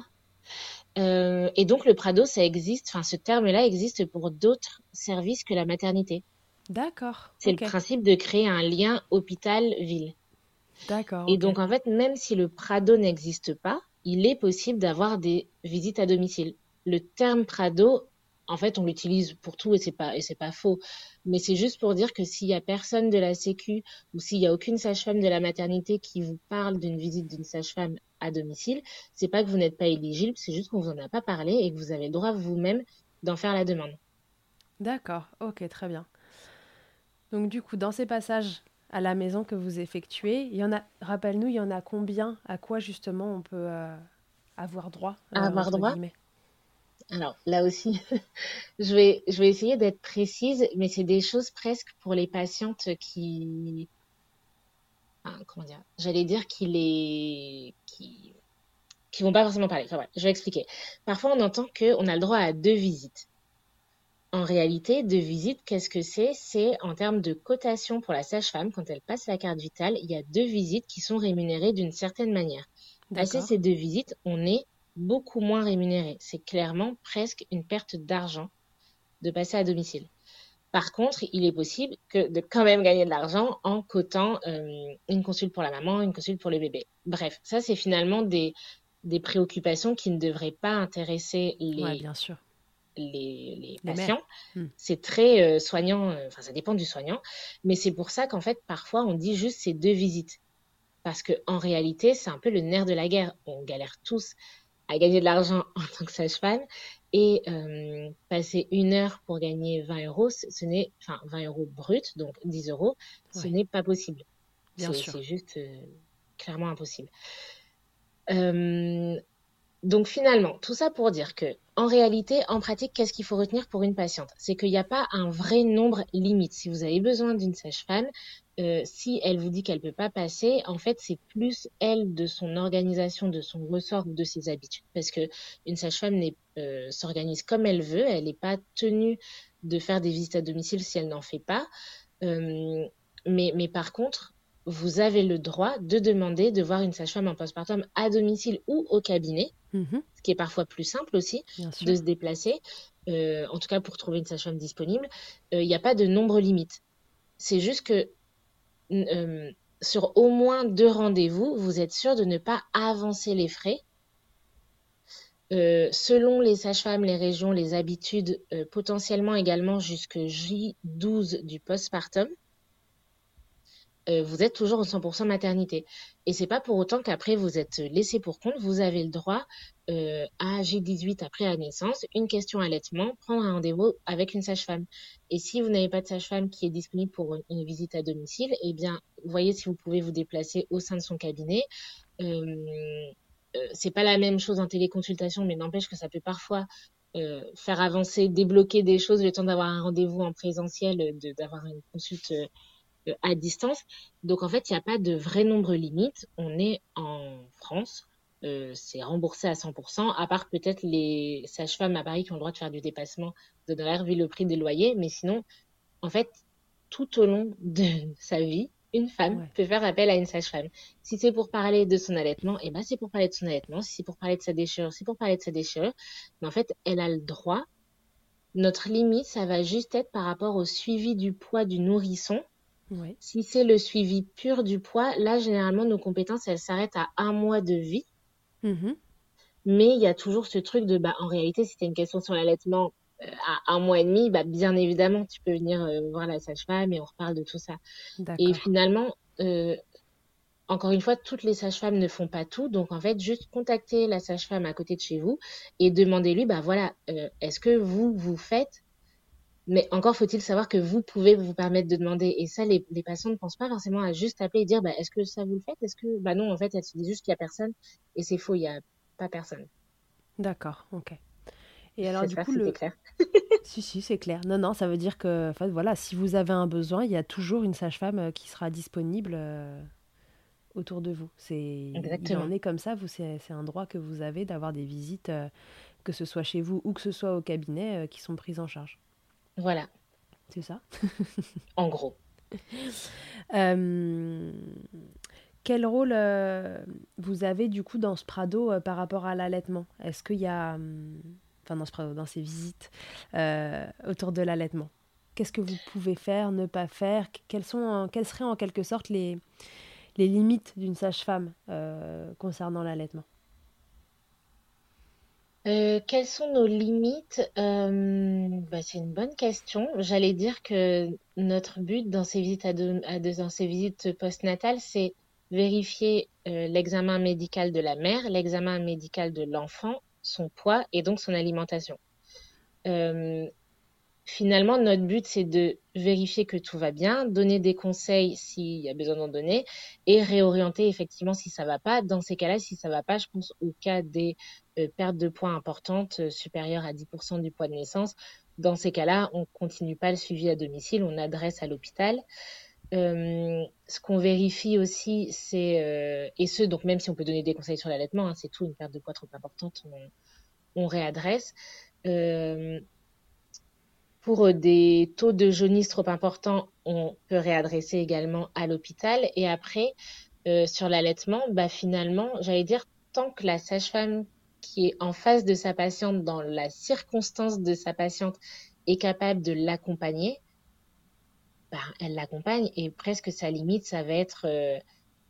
Euh, et donc le Prado, ça existe, enfin ce terme-là existe pour d'autres services que la maternité. D'accord. C'est le principe de créer un lien hôpital-ville. D'accord. Et donc en fait, même si le Prado n'existe pas, il est possible d'avoir des visites à domicile. Le terme Prado en fait, on l'utilise pour tout et c'est pas et c'est pas faux. Mais c'est juste pour dire que s'il y a personne de la Sécu ou s'il y a aucune sage-femme de la maternité qui vous parle d'une visite d'une sage-femme à domicile, c'est pas que vous n'êtes pas éligible, c'est juste qu'on vous en a pas parlé et que vous avez le droit vous-même d'en faire la demande. D'accord, ok, très bien. Donc du coup, dans ces passages à la maison que vous effectuez, il y en a, rappelle-nous, il y en a combien? À quoi justement on peut euh, avoir droit euh, Avoir droit? Alors là aussi, je vais, je vais essayer d'être précise, mais c'est des choses presque pour les patientes qui, comment dire, j'allais dire qu'il est, qui, qui vont pas forcément parler. Enfin je vais expliquer. Parfois, on entend qu'on a le droit à deux visites. En réalité, deux visites, qu'est-ce que c'est? C'est en termes de cotation pour la sage-femme, quand elle passe la carte vitale, il y a deux visites qui sont rémunérées d'une certaine manière. Passer ces deux visites, on est beaucoup moins rémunéré. C'est clairement presque une perte d'argent de passer à domicile. Par contre, il est possible que de quand même gagner de l'argent en cotant euh, une consulte pour la maman, une consulte pour le bébé. Bref, ça c'est finalement des, des préoccupations qui ne devraient pas intéresser les, bien sûr. les, patients. Hmm. C'est très euh, soignant, euh, enfin ça dépend du soignant, mais c'est pour ça qu'en fait parfois on dit juste ces deux visites. Parce qu'en réalité, c'est un peu le nerf de la guerre. On galère tous à gagner de l'argent en tant que sage-femme et euh, passer une heure pour gagner 20 euros, ce n'est, enfin 20 euros brut, donc 10 euros, ce n'est pas possible. Bien sûr. C'est juste euh, clairement impossible. Euh, donc finalement, tout ça pour dire que, en réalité, en pratique, qu'est-ce qu'il faut retenir pour une patiente? C'est qu'il n'y a pas un vrai nombre limite. Si vous avez besoin d'une sage-femme, euh, si elle vous dit qu'elle peut pas passer, en fait, c'est plus elle de son organisation, de son ressort, de ses habitudes. Parce que une sage-femme euh, s'organise comme elle veut, elle n'est pas tenue de faire des visites à domicile si elle n'en fait pas. Euh, mais, mais par contre, vous avez le droit de demander de voir une sage-femme en postpartum à domicile ou au cabinet, mhm. ce qui est parfois plus simple aussi de se déplacer, euh, en tout cas pour trouver une sage-femme disponible. Il n'y a pas de nombre limite. C'est juste que euh, sur au moins deux rendez-vous, vous êtes sûr de ne pas avancer les frais? Euh, selon les sages-femmes, les régions, les habitudes, euh, potentiellement également jusque J12 du postpartum. Euh, vous êtes toujours en 100% maternité. Et c'est pas pour autant qu'après vous êtes laissé pour compte. Vous avez le droit euh, à G18 après la naissance, une question allaitement, prendre un rendez-vous avec une sage-femme. Et si vous n'avez pas de sage-femme qui est disponible pour une, visite à domicile, eh bien, voyez si vous pouvez vous déplacer au sein de son cabinet. Euh, euh, c'est pas la même chose en téléconsultation, mais n'empêche que ça peut parfois faire avancer, débloquer des choses le temps d'avoir un rendez-vous en présentiel, d'avoir une consulte à distance. Donc en fait, il n'y a pas de vrai nombre limite. On est en France, euh, c'est remboursé à 100%, à part peut-être les sages-femmes à Paris qui ont le droit de faire du dépassement d'honoraires vu le prix des loyers. Mais sinon, en fait, tout au long de sa vie, une femme peut faire appel à une sage-femme. Si c'est pour parler de son allaitement, eh ben c'est pour parler de son allaitement. Si c'est pour parler de sa déchirure, c'est pour parler de sa déchirure. Mais en fait, elle a le droit. Notre limite, ça va juste être par rapport au suivi du poids du nourrisson. Si c'est le suivi pur du poids, là, généralement, nos compétences, elles s'arrêtent à un mois de vie. Mm-hmm. Mais il y a toujours ce truc de, bah, en réalité, si c'était une question sur l'allaitement, à un mois et demi, bah, bien évidemment, tu peux venir euh, voir la sage-femme et on reparle de tout ça. Et finalement, euh, encore une fois, toutes les sages-femmes ne font pas tout. Donc, en fait, juste contacter la sage-femme à côté de chez vous et demandez-lui, bah voilà, euh, est-ce que vous, vous faites mais encore faut-il savoir que vous pouvez vous permettre de demander. Et ça, les, les patients ne pensent pas forcément à juste appeler et dire, bah, est-ce que ça vous le faites Est-ce que, bah non, en fait, elle se dit juste qu'il n'y a personne. Et c'est faux, il n'y a pas personne. D'accord, ok. Et alors, du coup, le... clair. si, si, c'est clair. Non, non, ça veut dire que, voilà, si vous avez un besoin, il y a toujours une sage-femme euh, qui sera disponible euh, autour de vous. C'est. Il en est comme ça. Vous, c'est, un droit que vous avez d'avoir des visites, euh, que ce soit chez vous ou que ce soit au cabinet, qui sont prises en charge. Voilà. C'est ça. en gros. quel rôle vous avez du coup dans ce Prado par rapport à l'allaitement? Est-ce qu'il y a hum, dans, ces visites euh, autour de l'allaitement? Qu'est-ce que vous pouvez faire, ne pas faire? Quelles, sont, quelles seraient en quelque sorte les, les limites d'une sage-femme euh, concernant l'allaitement? Euh, quelles sont nos limites? Bah, C'est une bonne question. J'allais dire que notre but dans ces visites, visites postnatales, c'est vérifier l'examen médical de la mère, l'examen médical de l'enfant son poids et donc son alimentation. Euh, finalement, notre but, c'est de vérifier que tout va bien, donner des conseils s'il y a besoin d'en donner et réorienter effectivement si ça va pas. Dans ces cas-là, si ça va pas, je pense au cas des euh, pertes de poids importantes euh, supérieures à 10% du poids de naissance. Dans ces cas-là, on continue pas le suivi à domicile, on adresse à l'hôpital. ce qu'on vérifie aussi, c'est et ce donc même si on peut donner des conseils sur l'allaitement, hein, c'est tout une perte de poids trop importante, on, réadresse. Euh, pour des taux de jaunisse trop importants, on peut réadresser également à l'hôpital. Et après, euh, sur l'allaitement, bah finalement, j'allais dire, tant que la sage-femme qui est en face de sa patiente, dans la circonstance de sa patiente, est capable de l'accompagner, bah, elle l'accompagne et presque sa limite, ça va être euh,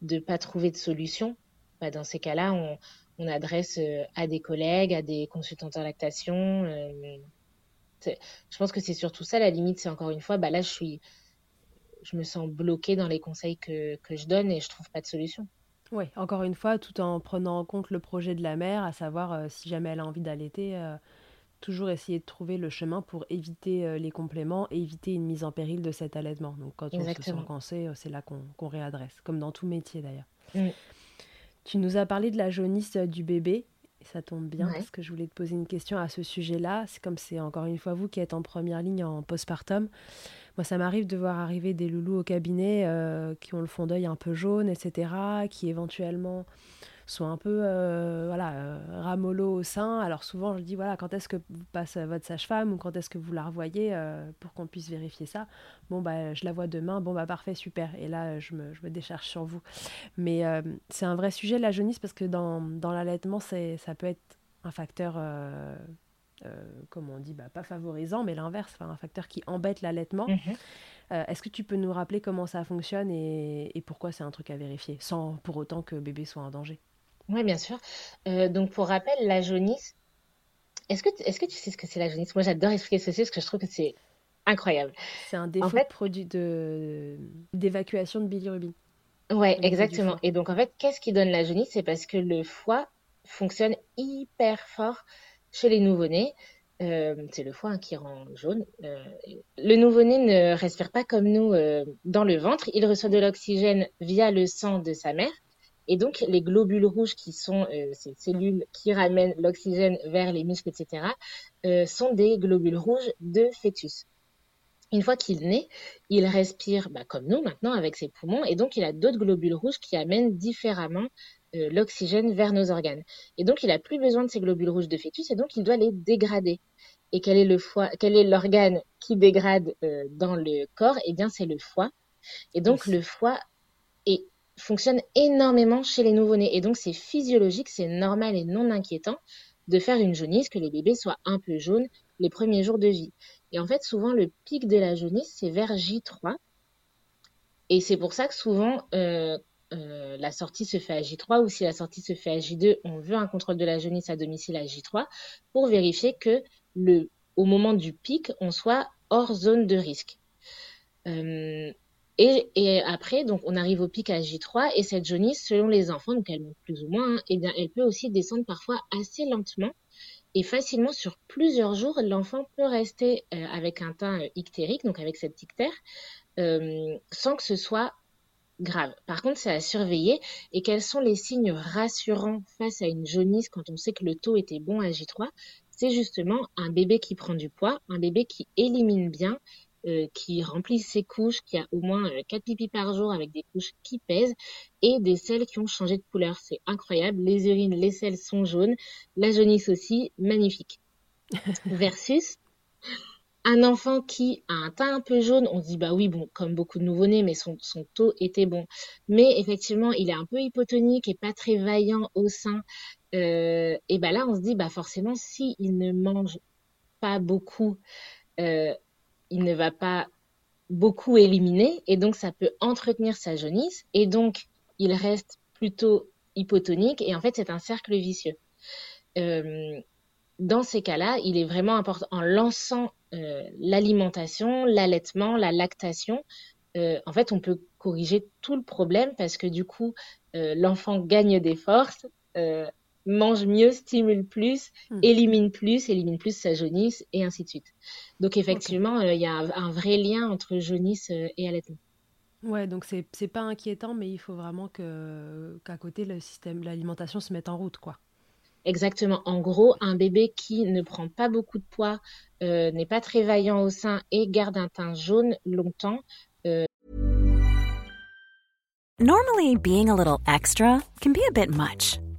de ne pas trouver de solution. Bah, dans ces cas-là, on, on adresse euh, à des collègues, à des consultants en lactation. Euh, je pense que c'est surtout ça la limite. C'est encore une fois, bah là, je suis, je me sens bloquée dans les conseils que, que je donne et je trouve pas de solution. Oui, encore une fois, tout en prenant en compte le projet de la mère, à savoir euh, si jamais elle a envie d'allaiter, toujours essayer de trouver le chemin pour éviter les compléments et éviter une mise en péril de cet allaitement. Donc quand on se sent coincé, c'est là qu'on réadresse, comme dans tout métier d'ailleurs. Mm. Tu nous as parlé de la jaunisse euh, du bébé. Et ça tombe bien parce que je voulais te poser une question à ce sujet-là. C'est comme c'est encore une fois vous qui êtes en première ligne en postpartum. Moi, ça m'arrive de voir arriver des loulous au cabinet euh, qui ont le fond d'œil un peu jaune, etc., qui éventuellement soit un peu euh, voilà, euh, ramollo au sein. Alors souvent, je dis, voilà, quand est-ce que vous passez votre sage-femme ou quand est-ce que vous la revoyez euh, pour qu'on puisse vérifier ça? Bon, bah, je la vois demain. Bon, bah, parfait, super. Et là, je me, je me décharge sur vous. Mais c'est un vrai sujet, la jaunisse, parce que dans, dans l'allaitement, ça peut être un facteur... Euh, comme on dit, bah, pas favorisant, mais l'inverse, un facteur qui embête l'allaitement. Mhm. Est-ce que tu peux nous rappeler comment ça fonctionne et, et pourquoi c'est un truc à vérifier, sans pour autant que bébé soit en danger? Oui, bien sûr. Euh, donc, pour rappel, la jaunisse, est-ce que, est-ce que tu sais ce que c'est la jaunisse? Moi, j'adore expliquer ceci parce que je trouve que c'est incroyable. C'est un défaut de produit de d'évacuation de bilirubine. Ouais, exactement. Et donc en fait, qu'est-ce qui donne la jaunisse? C'est parce que le foie fonctionne hyper fort chez les nouveau-nés. Euh, c'est le foie hein, qui rend jaune. Euh, le nouveau-né ne respire pas comme nous euh, dans le ventre. Il reçoit de l'oxygène via le sang de sa mère. Et donc, les globules rouges, qui sont ces cellules qui ramènent l'oxygène vers les muscles, etc., sont des globules rouges de fœtus. Une fois qu'il naît, il respire bah, comme nous maintenant avec ses poumons et donc il a d'autres globules rouges qui amènent différemment euh, l'oxygène vers nos organes. Et donc il a plus besoin de ces globules rouges de fœtus et donc il doit les dégrader. Et quel est le foie, quel est l'organe qui dégrade euh, dans le corps? Eh bien c'est le foie. Et donc le foie est, fonctionne énormément chez les nouveau-nés et donc c'est physiologique, c'est normal et non inquiétant de faire une jaunisse, que les bébés soient un peu jaunes les premiers jours de vie. Et en fait, souvent, le pic de la jaunisse, c'est vers J3. Et c'est pour ça que souvent, euh, euh, la sortie se fait à J3 ou si la sortie se fait à J2, on veut un contrôle de la jaunisse à domicile à J3 pour vérifier que le, au moment du pic, on soit hors zone de risque. Euh, et, après, donc, on arrive au pic à J3 et cette jaunisse, selon les enfants, donc elle monte plus ou moins, hein, bien, elle peut aussi descendre parfois assez lentement et facilement sur plusieurs jours, l'enfant peut rester euh, avec un teint euh, ictérique, donc avec cette ictère, euh, sans que ce soit grave. Par contre, c'est à surveiller. Et quels sont les signes rassurants face à une jaunisse quand on sait que le taux était bon à J3 C'est justement un bébé qui prend du poids, un bébé qui élimine bien, euh, qui remplit ses couches, qui a au moins euh, 4 pipis par jour avec des couches qui pèsent et des selles qui ont changé de couleur. C'est incroyable. Les urines, les selles sont jaunes. La jaunisse aussi, magnifique. Versus un enfant qui a un teint un peu jaune, on se dit bah oui, bon, comme beaucoup de nouveau-nés, mais son, son taux était bon. Mais effectivement, il est un peu hypotonique et pas très vaillant au sein. Euh, et bah là, on se dit bah forcément, si il ne mange pas beaucoup, euh, il ne va pas beaucoup éliminer et donc ça peut entretenir sa jaunisse et donc il reste plutôt hypotonique et en fait c'est un cercle vicieux. Euh, dans ces cas-là, il est vraiment important en lançant euh, l'alimentation, l'allaitement, la lactation. Euh, en fait, on peut corriger tout le problème parce que du coup, l'enfant gagne des forces, mange mieux, stimule plus, hmm. élimine plus, élimine plus sa jaunisse et ainsi de suite. Donc effectivement, euh, il y a un, vrai lien entre jaunisse euh, et allaitement. Ouais, donc c'est c'est pas inquiétant, mais il faut vraiment que qu'à côté le système, l'alimentation se mette en route, quoi. Exactement. En gros, un bébé qui ne prend pas beaucoup de poids, euh, n'est pas très vaillant au sein et garde un teint jaune longtemps. Normally, being a little extra can be a bit much.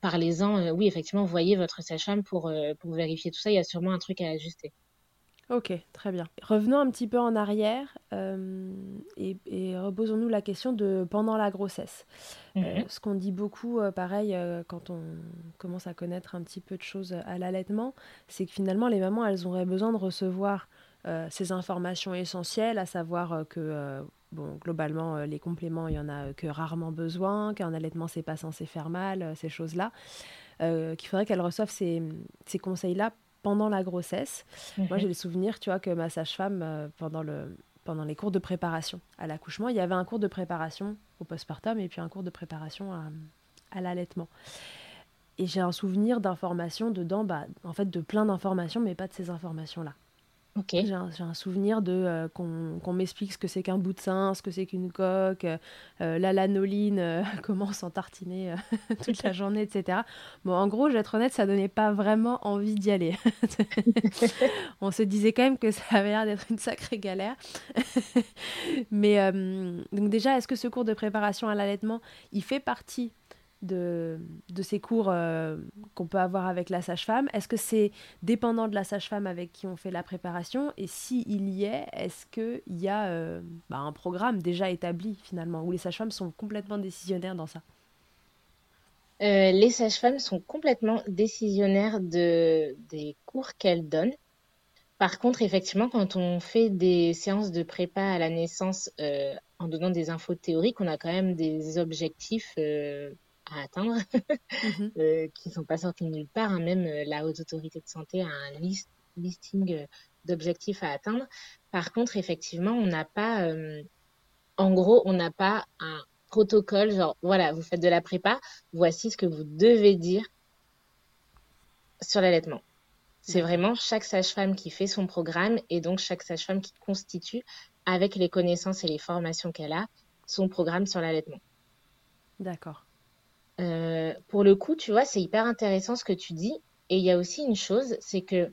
parlez-en. Euh, oui, effectivement, voyez votre sage-femme pour, euh, pour vérifier tout ça. Il y a sûrement un truc à ajuster. Ok, très bien. Revenons un petit peu en arrière euh, et, reposons-nous la question de pendant la grossesse. Mhm. ce qu'on dit beaucoup, pareil, quand on commence à connaître un petit peu de choses à l'allaitement, c'est que finalement, les mamans, elles auraient besoin de recevoir ces informations essentielles, à savoir que Bon, globalement, euh, les compléments, il y en a euh, que rarement besoin, qu'un allaitement, c'est pas censé faire mal, euh, ces choses-là. qu'il faudrait qu'elle reçoive ces, ces conseils-là pendant la grossesse. Moi, mhm. j'ai le souvenir, tu vois, que ma sage-femme, pendant, le, pendant les cours de préparation à l'accouchement, il y avait un cours de préparation au postpartum et puis un cours de préparation à, à l'allaitement. Et j'ai un souvenir d'informations dedans, bah, en fait, de plein d'informations, mais pas de ces informations-là. J'ai un, souvenir de euh, qu'on m'explique ce que c'est qu'un bout de sein, ce que c'est qu'une coque, euh, la lanoline, euh, comment s'en tartiner toute la journée, etc. Bon, en gros, je vais être honnête, ça donnait pas vraiment envie d'y aller. On se disait quand même que ça avait l'air d'être une sacrée galère. Mais donc déjà, est-ce que ce cours de préparation à l'allaitement, il fait partie de, ces cours euh, qu'on peut avoir avec la sage-femme. Est-ce que c'est dépendant de la sage-femme avec qui on fait la préparation? Et s'il y est, est-ce qu'il y a euh, bah, un programme déjà établi finalement, où les sages-femmes sont complètement décisionnaires dans ça? Euh, Les sages-femmes sont complètement décisionnaires de, des cours qu'elles donnent. Par contre, effectivement, quand on fait des séances de prépa à la naissance en donnant des infos théoriques, on a quand même des objectifs à atteindre, mhm. euh, qui ne sont pas sortis de nulle part. Hein. Même euh, la Haute Autorité de Santé a un listing euh, d'objectifs à atteindre. Par contre, effectivement, on n'a pas, en gros, on n'a pas un protocole, genre, voilà, vous faites de la prépa, voici ce que vous devez dire sur l'allaitement. C'est vraiment chaque sage-femme qui fait son programme et donc chaque sage-femme qui constitue, avec les connaissances et les formations qu'elle a, son programme sur l'allaitement. D'accord. Euh, pour le coup, tu vois, c'est hyper intéressant ce que tu dis. Et il y a aussi une chose, c'est que,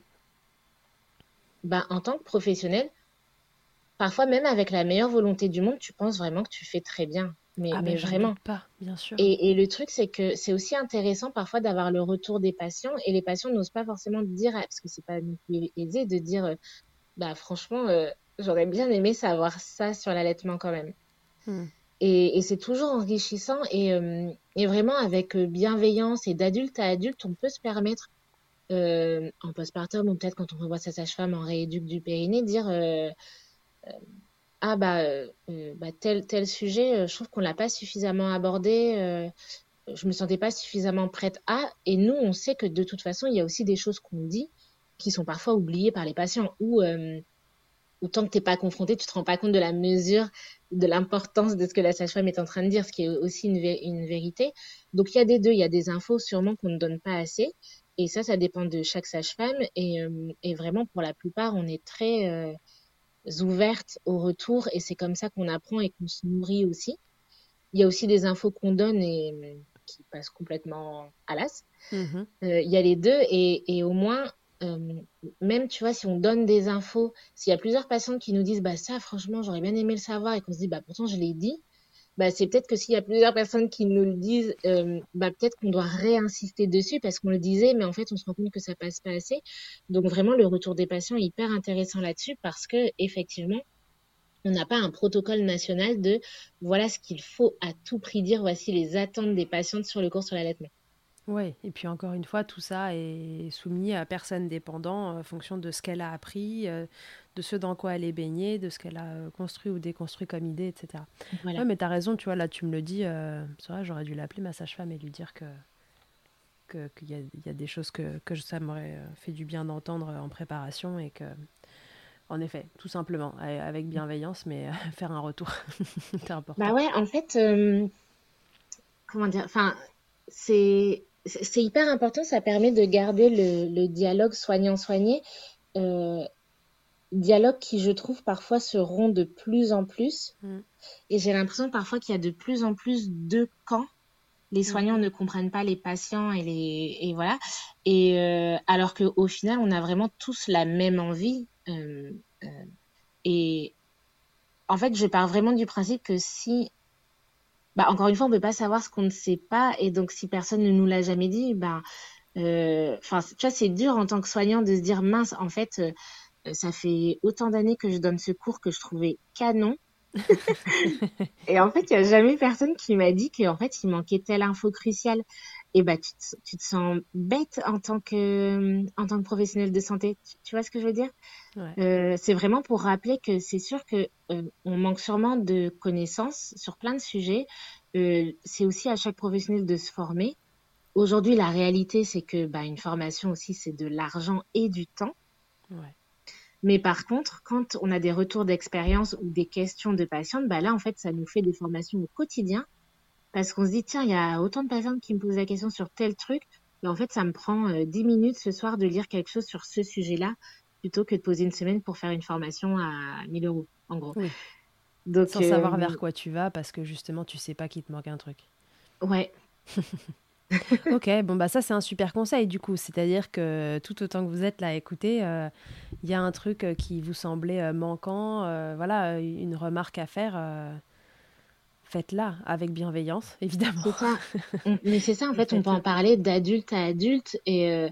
bah, en tant que professionnel, parfois même avec la meilleure volonté du monde, tu penses vraiment que tu fais très bien. Mais, ah, mais vraiment. pas, bien sûr. Et, et le truc, c'est que c'est aussi intéressant parfois d'avoir le retour des patients. Et les patients n'osent pas forcément dire, parce que c'est pas aisé de dire, euh, bah franchement, euh, j'aurais bien aimé savoir ça sur l'allaitement quand même. Hmm. Et, c'est toujours enrichissant et, euh, vraiment avec euh, bienveillance et d'adulte à adulte, on peut se permettre euh, en postpartum ou peut-être quand on revoit sa sage-femme en rééduque du périnée, dire ah bah, bah, tel tel sujet, je trouve qu'on l'a pas suffisamment abordé, je me sentais pas suffisamment prête à. Et nous, on sait que de toute façon, il y a aussi des choses qu'on dit qui sont parfois oubliées par les patients ou autant que tu n'es pas confronté, tu te rends pas compte de la mesure, de l'importance de ce que la sage-femme est en train de dire, ce qui est aussi une, une vérité. Donc il y a des deux, il y a des infos sûrement qu'on ne donne pas assez. Et ça, ça dépend de chaque sage-femme. Et, euh, et, vraiment, pour la plupart, on est très euh, ouverte au retour et c'est comme ça qu'on apprend et qu'on se nourrit aussi. Il y a aussi des infos qu'on donne et qui passent complètement à l'as. Euh, il y a les deux et, et au moins, même, tu vois, si on donne des infos, s'il y a plusieurs patients qui nous disent, bah ça, franchement, j'aurais bien aimé le savoir, et qu'on se dit, bah pourtant, je l'ai dit, bah c'est peut-être que s'il y a plusieurs personnes qui nous le disent, bah peut-être qu'on doit réinsister dessus parce qu'on le disait, mais en fait, on se rend compte que ça passe pas assez. Donc vraiment, le retour des patients est hyper intéressant là-dessus parce que effectivement, on n'a pas un protocole national de voilà ce qu'il faut à tout prix dire, voici les attentes des patientes sur le cours sur l'allaitement. Oui, et puis encore une fois, tout ça est soumis à personne dépendant en fonction de ce qu'elle a appris, euh, de ce dans quoi elle est baignée, de ce qu'elle a euh, construit ou déconstruit comme idée, etc. Voilà. Ouais, mais tu as raison, tu vois, là tu me le dis, euh, c'est vrai, j'aurais dû l'appeler ma sage-femme et lui dire que qu'il y, y, a des choses que, que ça m'aurait fait du bien d'entendre en préparation et que, en effet, tout simplement, avec bienveillance, mais faire un retour, c'est important. Bah ouais, en fait, comment dire, enfin, c'est c'est hyper important, ça permet de garder le, dialogue soignant-soigné. Euh, dialogue qui, je trouve, parfois se rompt de plus en plus. Mm. Et j'ai l'impression parfois qu'il y a de plus en plus de camps. Les mm. soignants ne comprennent pas les patients et les et voilà. Et euh, alors qu'au final, on a vraiment tous la même envie. Euh, et en fait, je pars vraiment du principe que si bah, encore une fois, on peut pas savoir ce qu'on ne sait pas. Et donc, si personne ne nous l'a jamais dit, bah, euh, enfin, tu vois, c'est dur en tant que soignant de se dire, mince, en fait, euh, ça fait autant d'années que je donne ce cours que je trouvais canon. et en fait, il n'y a jamais personne qui m'a dit qu'en fait, il manquait telle info cruciale. Et bah, tu te, tu te sens bête en tant que, en tant que professionnel de santé. Tu, vois ce que je veux dire? Euh, C'est vraiment pour rappeler que c'est sûr que euh, on manque sûrement de connaissances sur plein de sujets. Euh, c'est aussi à chaque professionnel de se former. Aujourd'hui, la réalité, c'est que bah, une formation aussi, c'est de l'argent et du temps. Ouais. Mais par contre, quand on a des retours d'expérience ou des questions de patientes, bah là, en fait, ça nous fait des formations au quotidien parce qu'on se dit, tiens, il y a autant de patientes qui me posent la question sur tel truc. Et en fait, ça me prend euh, 10 minutes ce soir de lire quelque chose sur ce sujet-là plutôt que de poser une semaine pour faire une formation à 1000 euros, en gros. Donc, Sans savoir euh, vers quoi tu vas parce que justement, tu sais pas qu'il te manque un truc. Ouais. ok, bon bah ça c'est un super conseil du coup, c'est-à-dire que tout autant que vous êtes là à écouter, euh, il y a un truc euh, qui vous semblait manquant, voilà, une remarque à faire, faites-la avec bienveillance, évidemment. Mais c'est ça, en fait, on peut en parler d'adulte à adulte. Et euh,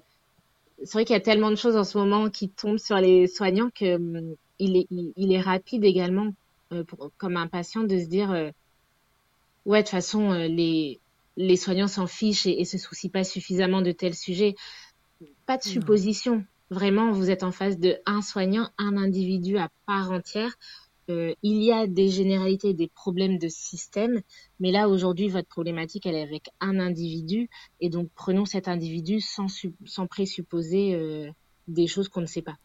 c'est vrai qu'il y a tellement de choses en ce moment qui tombent sur les soignants que hum, il, est, il, est rapide également, euh, pour, comme un patient, de se dire euh, Ouais, de toute façon, les, les soignants s'en fichent et, et se soucient pas suffisamment de tel sujet. Pas de supposition. Vraiment, vous êtes en face de un soignant, un individu à part entière il y a des généralités, des problèmes de système, mais là aujourd'hui votre problématique elle est avec un individu et donc prenons cet individu sans, sans présupposer euh, des choses qu'on ne sait pas.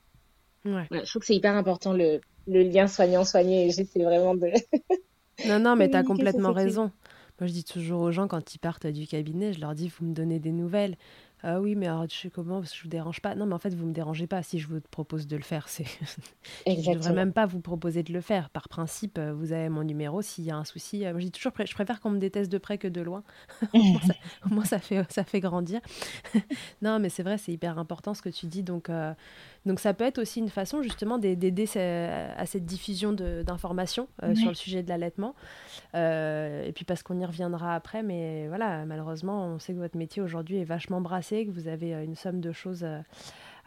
Ouais. je trouve que c'est hyper important le, le lien soignant-soigné j'essaie vraiment de... non, non, mais tu as complètement raison. Moi je dis toujours aux gens quand ils partent du cabinet, je leur dis vous me donnez des nouvelles. Ah oui, mais alors, je sais comment, parce que je vous dérange pas. Non, mais en fait, vous me dérangez pas si je vous propose de le faire. C'est... je ne devrais même pas vous proposer de le faire. Par principe, euh, vous avez mon numéro. S'il y a un souci, euh, moi, je dis toujours, je préfère qu'on me déteste de près que de loin. au, moins, ça, fait, ça fait grandir. non, mais c'est vrai, c'est hyper important ce que tu dis. Donc, euh, donc ça peut être aussi une façon justement d'aider à cette diffusion d'informations sur le sujet de l'allaitement. et puis parce qu'on y reviendra après, mais voilà, malheureusement, on sait que votre métier aujourd'hui est vachement brassé que vous avez euh, une somme de choses euh,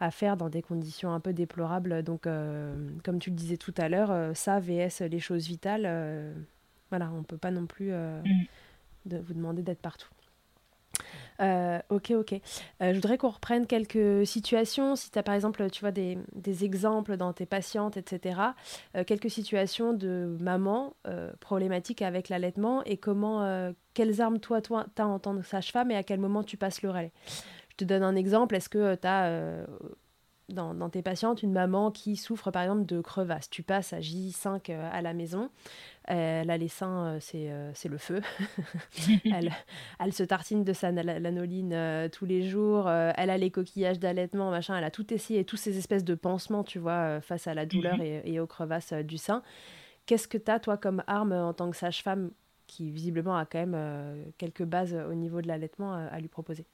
à faire dans des conditions un peu déplorables. Donc, euh, comme tu le disais tout à l'heure, ça, VS, les choses vitales, voilà, on ne peut pas non plus mm. de vous demander d'être partout. Ok, ok. je voudrais qu'on reprenne quelques situations. Si tu as par exemple, tu vois, des, exemples dans tes patientes, etc. quelques situations de maman problématiques avec l'allaitement et comment, quelles armes toi, toi, as en tant que sage-femme et à quel moment tu passes le relais. Je te donne un exemple. Est-ce que tu as euh, dans, tes patientes une maman qui souffre par exemple de crevasses Tu passes à J5 euh, à la maison. Elle a les seins, euh, c'est le feu. elle, elle, se tartine de sa lanoline tous les jours. elle a les coquillages d'allaitement, machin. Elle a tout essayé, tous ces espèces de pansements, tu vois, face à la douleur mhm. et, aux crevasses du sein. Qu'est-ce que tu as, toi, comme arme en tant que sage-femme qui visiblement a quand même quelques bases au niveau de l'allaitement à lui proposer?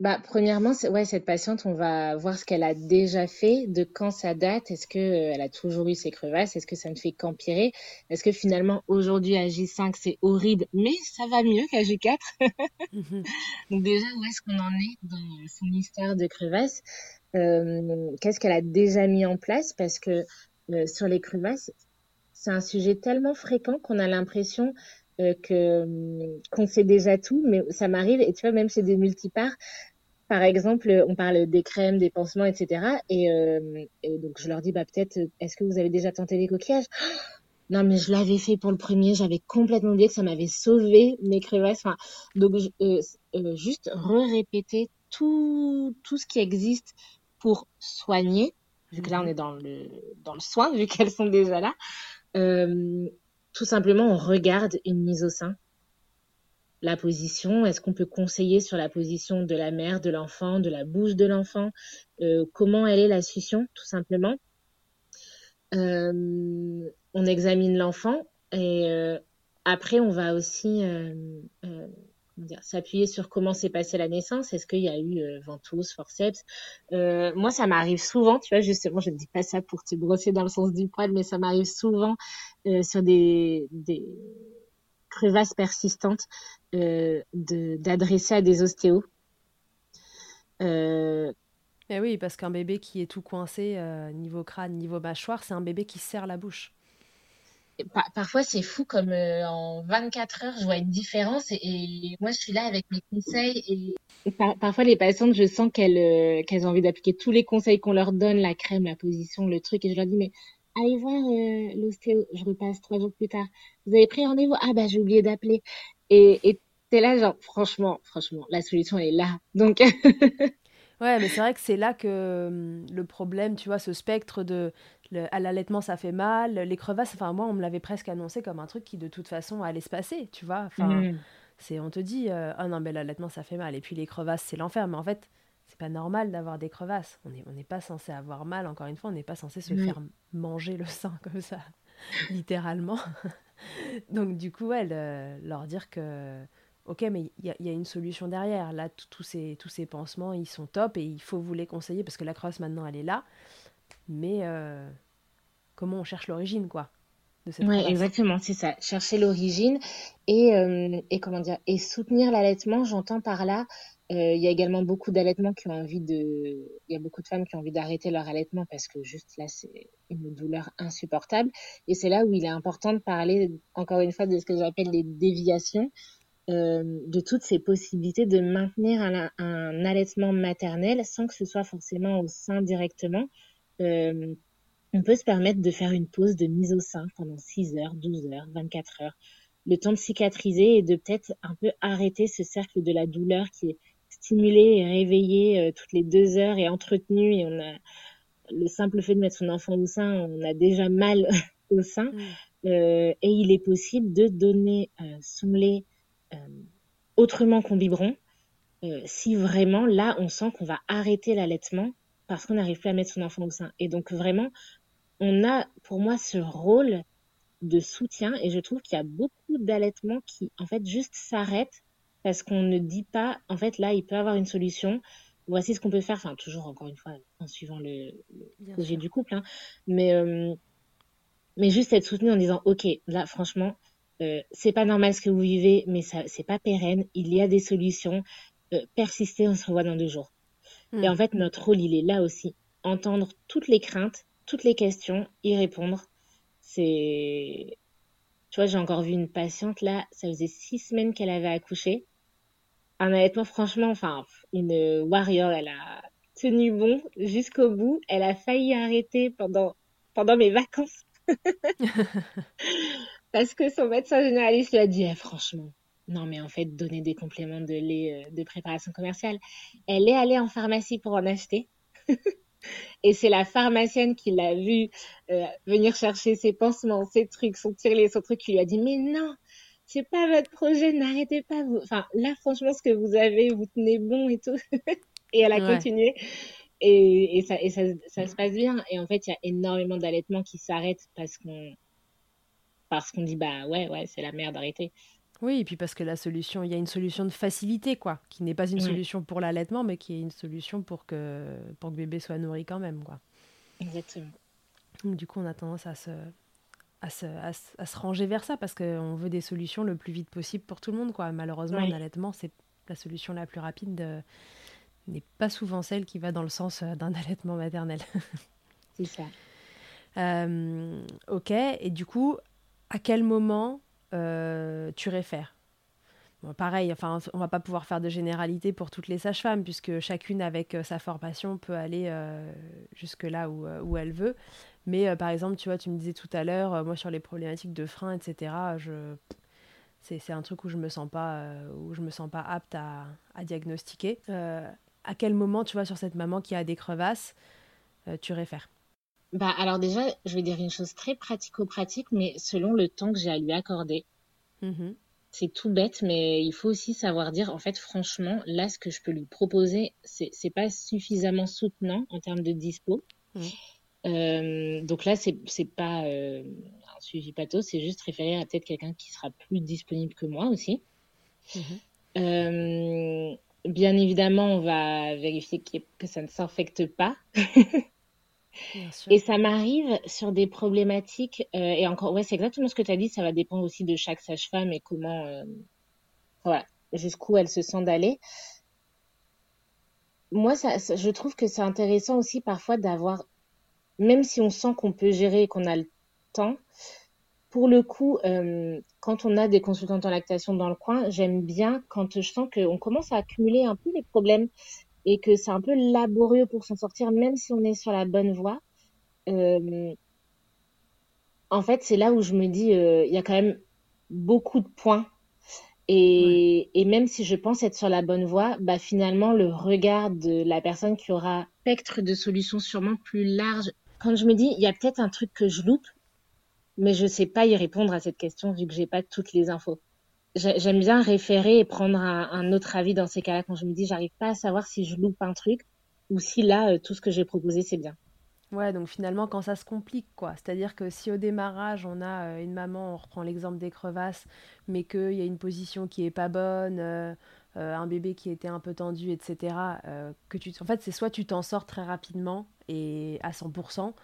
Bah, premièrement, ouais, cette patiente, on va voir ce qu'elle a déjà fait, de quand ça date. Est-ce que euh, a toujours eu ses crevasses? Est-ce que ça ne fait qu'empirer? Est-ce que finalement aujourd'hui à J5 c'est horrible, mais ça va mieux qu'à J4 mhm. Donc déjà, où est-ce qu'on en est dans son histoire de crevasses? Euh, Qu'est-ce qu'elle a déjà mis en place? Parce que euh, sur les crevasses, c'est un sujet tellement fréquent qu'on a l'impression que qu'on sait déjà tout, mais ça m'arrive et tu vois même chez des multipares, par exemple, on parle des crèmes, des pansements, etc. Euh, et, donc je leur dis, bah peut-être, est-ce que vous avez déjà tenté les coquillages? Non, mais je l'avais fait pour le premier. J'avais complètement oublié que ça m'avait sauvé mes crevasses. Enfin, donc euh, euh, juste re-répéter tout tout ce qui existe pour soigner. Vu que là on est dans le dans le soin, vu qu'elles sont déjà là. tout simplement, on regarde une mise au sein la position. Est-ce qu'on peut conseiller sur la position de la mère, de l'enfant, de la bouche de l'enfant? Euh, Comment elle est la succion, tout simplement? Euh, On examine l'enfant et euh, après, on va aussi s'appuyer sur comment s'est passée la naissance. Est-ce qu'il y a eu ventouse, forceps? Moi, ça m'arrive souvent, tu vois, justement, je ne dis pas ça pour te brosser dans le sens du poil, mais ça m'arrive souvent sur des, des crevasses persistantes euh, d'adresser à des ostéos. Euh, eh oui, parce qu'un bébé qui est tout coincé, euh, niveau crâne, niveau mâchoire, c'est un bébé qui serre la bouche. parfois, c'est fou comme en 24 heures, je vois une différence et, moi, je suis là avec mes conseils et, parfois, les patientes, je sens qu'elles qu'elles ont envie d'appliquer tous les conseils qu'on leur donne, la crème, la position, le truc, et je leur dis, mais allez voir l'ostéo, je repasse trois jours plus tard. Vous avez pris rendez-vous? Ah bah j'ai oublié d'appeler. Et, t'es là, genre, franchement, franchement, la solution est là. Donc. ouais, mais c'est vrai que c'est là que hum, le problème, tu vois, ce spectre de. à l'allaitement, ça fait mal. Les crevasses, enfin, moi, on me l'avait presque annoncé comme un truc qui, de toute façon, allait se passer, tu vois. Enfin, mmh. c'est, on te dit, euh, ah non, mais l'allaitement, ça fait mal. Et puis les crevasses, c'est l'enfer. Mais en fait, pas normal d'avoir des crevasses. On n'est on pas censé avoir mal, encore une fois, on n'est pas censé se faire manger le sein comme ça, littéralement. Donc, du coup, elle, leur dire que, ok, mais il y, a une solution derrière. Là, tous ces, tous ces pansements, ils sont top et il faut vous les conseiller parce que la crevasse, maintenant, elle est là. Mais euh, comment on cherche l'origine, quoi de cette exactement, c'est ça. Chercher l'origine et, euh, et comment dire et soutenir l'allaitement. J'entends par là, il y a également beaucoup d'allaitements qui ont envie de, il y a beaucoup de femmes qui ont envie d'arrêter leur allaitement parce que juste là c'est une douleur insupportable. Et c'est là où il est important de parler encore une fois de ce que j'appelle les déviations. Euh, de toutes ces possibilités de maintenir un, un, allaitement maternel sans que ce soit forcément au sein directement. Euh, on peut se permettre de faire une pause de mise au sein pendant 6 heures, 12 heures, 24 heures, le temps de cicatriser et de peut-être un peu arrêter ce cercle de la douleur qui est stimulé et réveillé euh, toutes les deux heures et entretenu et on a le simple fait de mettre son enfant au sein, on a déjà mal au sein. Mm. Euh, et il est possible de donner euh, son lait autrement qu'en biberon euh, si vraiment là on sent qu'on va arrêter l'allaitement parce qu'on n'arrive plus à mettre son enfant au sein. Et donc vraiment, on a pour moi ce rôle de soutien et je trouve qu'il y a beaucoup d'allaitements qui en fait juste s'arrêtent parce qu'on ne dit pas en fait là il peut avoir une solution voici ce qu'on peut faire enfin toujours encore une fois en suivant le, le projet du couple hein. mais euh, mais juste être soutenu en disant ok là franchement euh, c'est pas normal ce que vous vivez mais ça c'est pas pérenne il y a des solutions euh, persister on se revoit dans deux jours et en hmm. fait notre rôle il est là aussi entendre toutes les craintes toutes les questions, y répondre. C'est. Tu vois, j'ai encore vu une patiente là, ça faisait six semaines qu'elle avait accouché. Un allaitement, franchement, enfin, une warrior, elle a tenu bon jusqu'au bout. Elle a failli arrêter pendant, pendant mes vacances. Parce que son médecin généraliste lui a dit, eh, franchement, non, mais en fait, donner des compléments de lait euh, de préparation commerciale. Elle est allée en pharmacie pour en acheter. Et c'est la pharmacienne qui l'a vu euh, venir chercher ses pansements, ses trucs, son tirelet, son truc, qui lui a dit mais non, c'est pas votre projet, n'arrêtez pas. Vous... Enfin là, franchement, ce que vous avez, vous tenez bon et tout. et elle a continué. Et, et, ça, et ça, ça, se passe bien. Et en fait, il y a énormément d'allaitements qui s'arrêtent parce qu'on parce qu'on dit bah ouais ouais c'est la merde d'arrêter. Oui, et puis parce que la solution, il y a une solution de facilité, quoi, qui n'est pas une solution pour l'allaitement, mais qui est une solution pour que, pour que bébé soit nourri quand même, quoi. Exactement. Donc, du coup, on a tendance à se, à se, à se, ranger vers ça parce qu'on veut des solutions le plus vite possible pour tout le monde, quoi. Malheureusement, un allaitement, c'est la solution la plus rapide n'est pas souvent celle qui va dans le sens euh, d'un allaitement maternel. c'est ça. Euh, ok, et du coup, à quel moment euh, tu réfères? Pareil, enfin, on va pas pouvoir faire de généralité pour toutes les sages-femmes, puisque chacune avec euh, sa formation peut aller euh, jusque là où, où, elle veut. Mais par exemple, tu vois, tu me disais tout à l'heure, moi sur les problématiques de frein, etc., je... c'est un truc où je me sens pas, où je me sens pas apte à, à diagnostiquer. à quel moment, tu vois, sur cette maman qui a des crevasses, tu réfères? Bah, alors déjà, je vais dire une chose très pratico-pratique, mais selon le temps que j'ai à lui accorder. Mmh c'est tout bête, mais il faut aussi savoir dire, en fait, franchement, là, ce que je peux lui proposer, c'est, pas suffisamment soutenant en termes de dispo. Mmh. Euh, donc là, c'est, pas euh, un suivi pathos, c'est juste référer à peut-être quelqu'un qui sera plus disponible que moi aussi. Mmh euh, bien évidemment, on va vérifier que ça ne s'infecte pas. Et ça m'arrive sur des problématiques, euh, et encore, ouais, c'est exactement ce que tu as dit, ça va dépendre aussi de chaque sage-femme et comment, euh, voilà, jusqu'où elle se sent d'aller. Moi, ça, je trouve que c'est intéressant aussi parfois d'avoir, même si on sent qu'on peut gérer et qu'on a le temps, pour le coup, quand on a des consultantes en lactation dans le coin, j'aime bien quand je sens qu'on commence à accumuler un peu les problèmes et que c'est un peu laborieux pour s'en sortir, même si on est sur la bonne voie. Euh, en fait, c'est là où je me dis, euh, il y a quand même beaucoup de points. Et, et, même si je pense être sur la bonne voie, bah finalement, le regard de la personne qui aura spectre de solutions sûrement plus large. Quand je me dis, il y a peut-être un truc que je loupe, mais je sais pas y répondre à cette question vu que j'ai pas toutes les infos j'aime bien référer et prendre un, autre avis dans ces cas-là quand je me dis j'arrive pas à savoir si je loupe un truc ou si là euh, tout ce que j'ai proposé c'est bien. Ouais, donc finalement quand ça se complique quoi, c'est-à-dire que si au démarrage on a euh, une maman, on reprend l'exemple des crevasses, mais qu'il y a une position qui est pas bonne, euh, un bébé qui était un peu tendu, etc. que tu, en fait c'est soit tu t'en sors très rapidement et à 100%,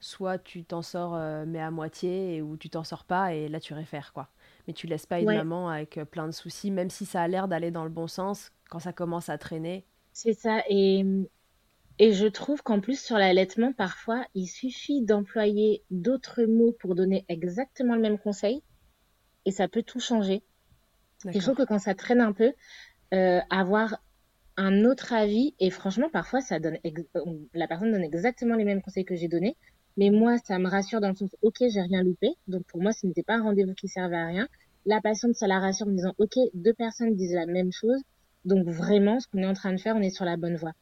soit tu t'en sors mais à moitié, ou tu t'en sors pas et là tu réfères quoi. Mais tu laisses pas une maman avec plein de soucis, même si ça a l'air d'aller dans le bon sens, quand ça commence à traîner. C'est ça, et, et je trouve qu'en plus sur l'allaitement, parfois, il suffit d'employer d'autres mots pour donner exactement le même conseil, et ça peut tout changer. Il faut que quand ça traîne un peu, euh, avoir un autre avis, et franchement, parfois, ça donne la personne donne exactement les mêmes conseils que j'ai donnés, mais moi, ça me rassure dans le sens, ok, j'ai rien loupé, donc pour moi, ce n'était pas un rendez-vous qui servait à rien. La patiente, ça la rassure en disant, ok, deux personnes disent la même chose, donc vraiment, ce qu'on est en train de faire, on est sur la bonne voie.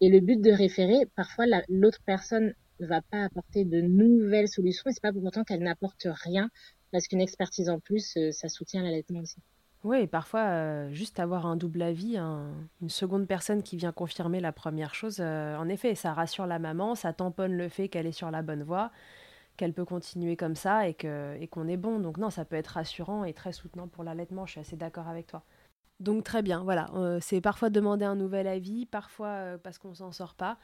Et le but de référer, parfois, l'autre personne ne va pas apporter de nouvelles solutions, et c'est pas pour autant qu'elle n'apporte rien, parce qu'une expertise en plus, euh, ça soutient l'allaitement aussi. Oui, parfois, euh, juste avoir un double avis, une seconde personne qui vient confirmer la première chose, euh, en effet, ça rassure la maman, ça tamponne le fait qu'elle est sur la bonne voie, qu'elle peut continuer comme ça et qu'on et qu'on est bon. Donc non, ça peut être rassurant et très soutenant pour l'allaitement, je suis assez d'accord avec toi. Donc très bien, voilà, euh, c'est parfois demander un nouvel avis, parfois parce qu'on s'en sort pas.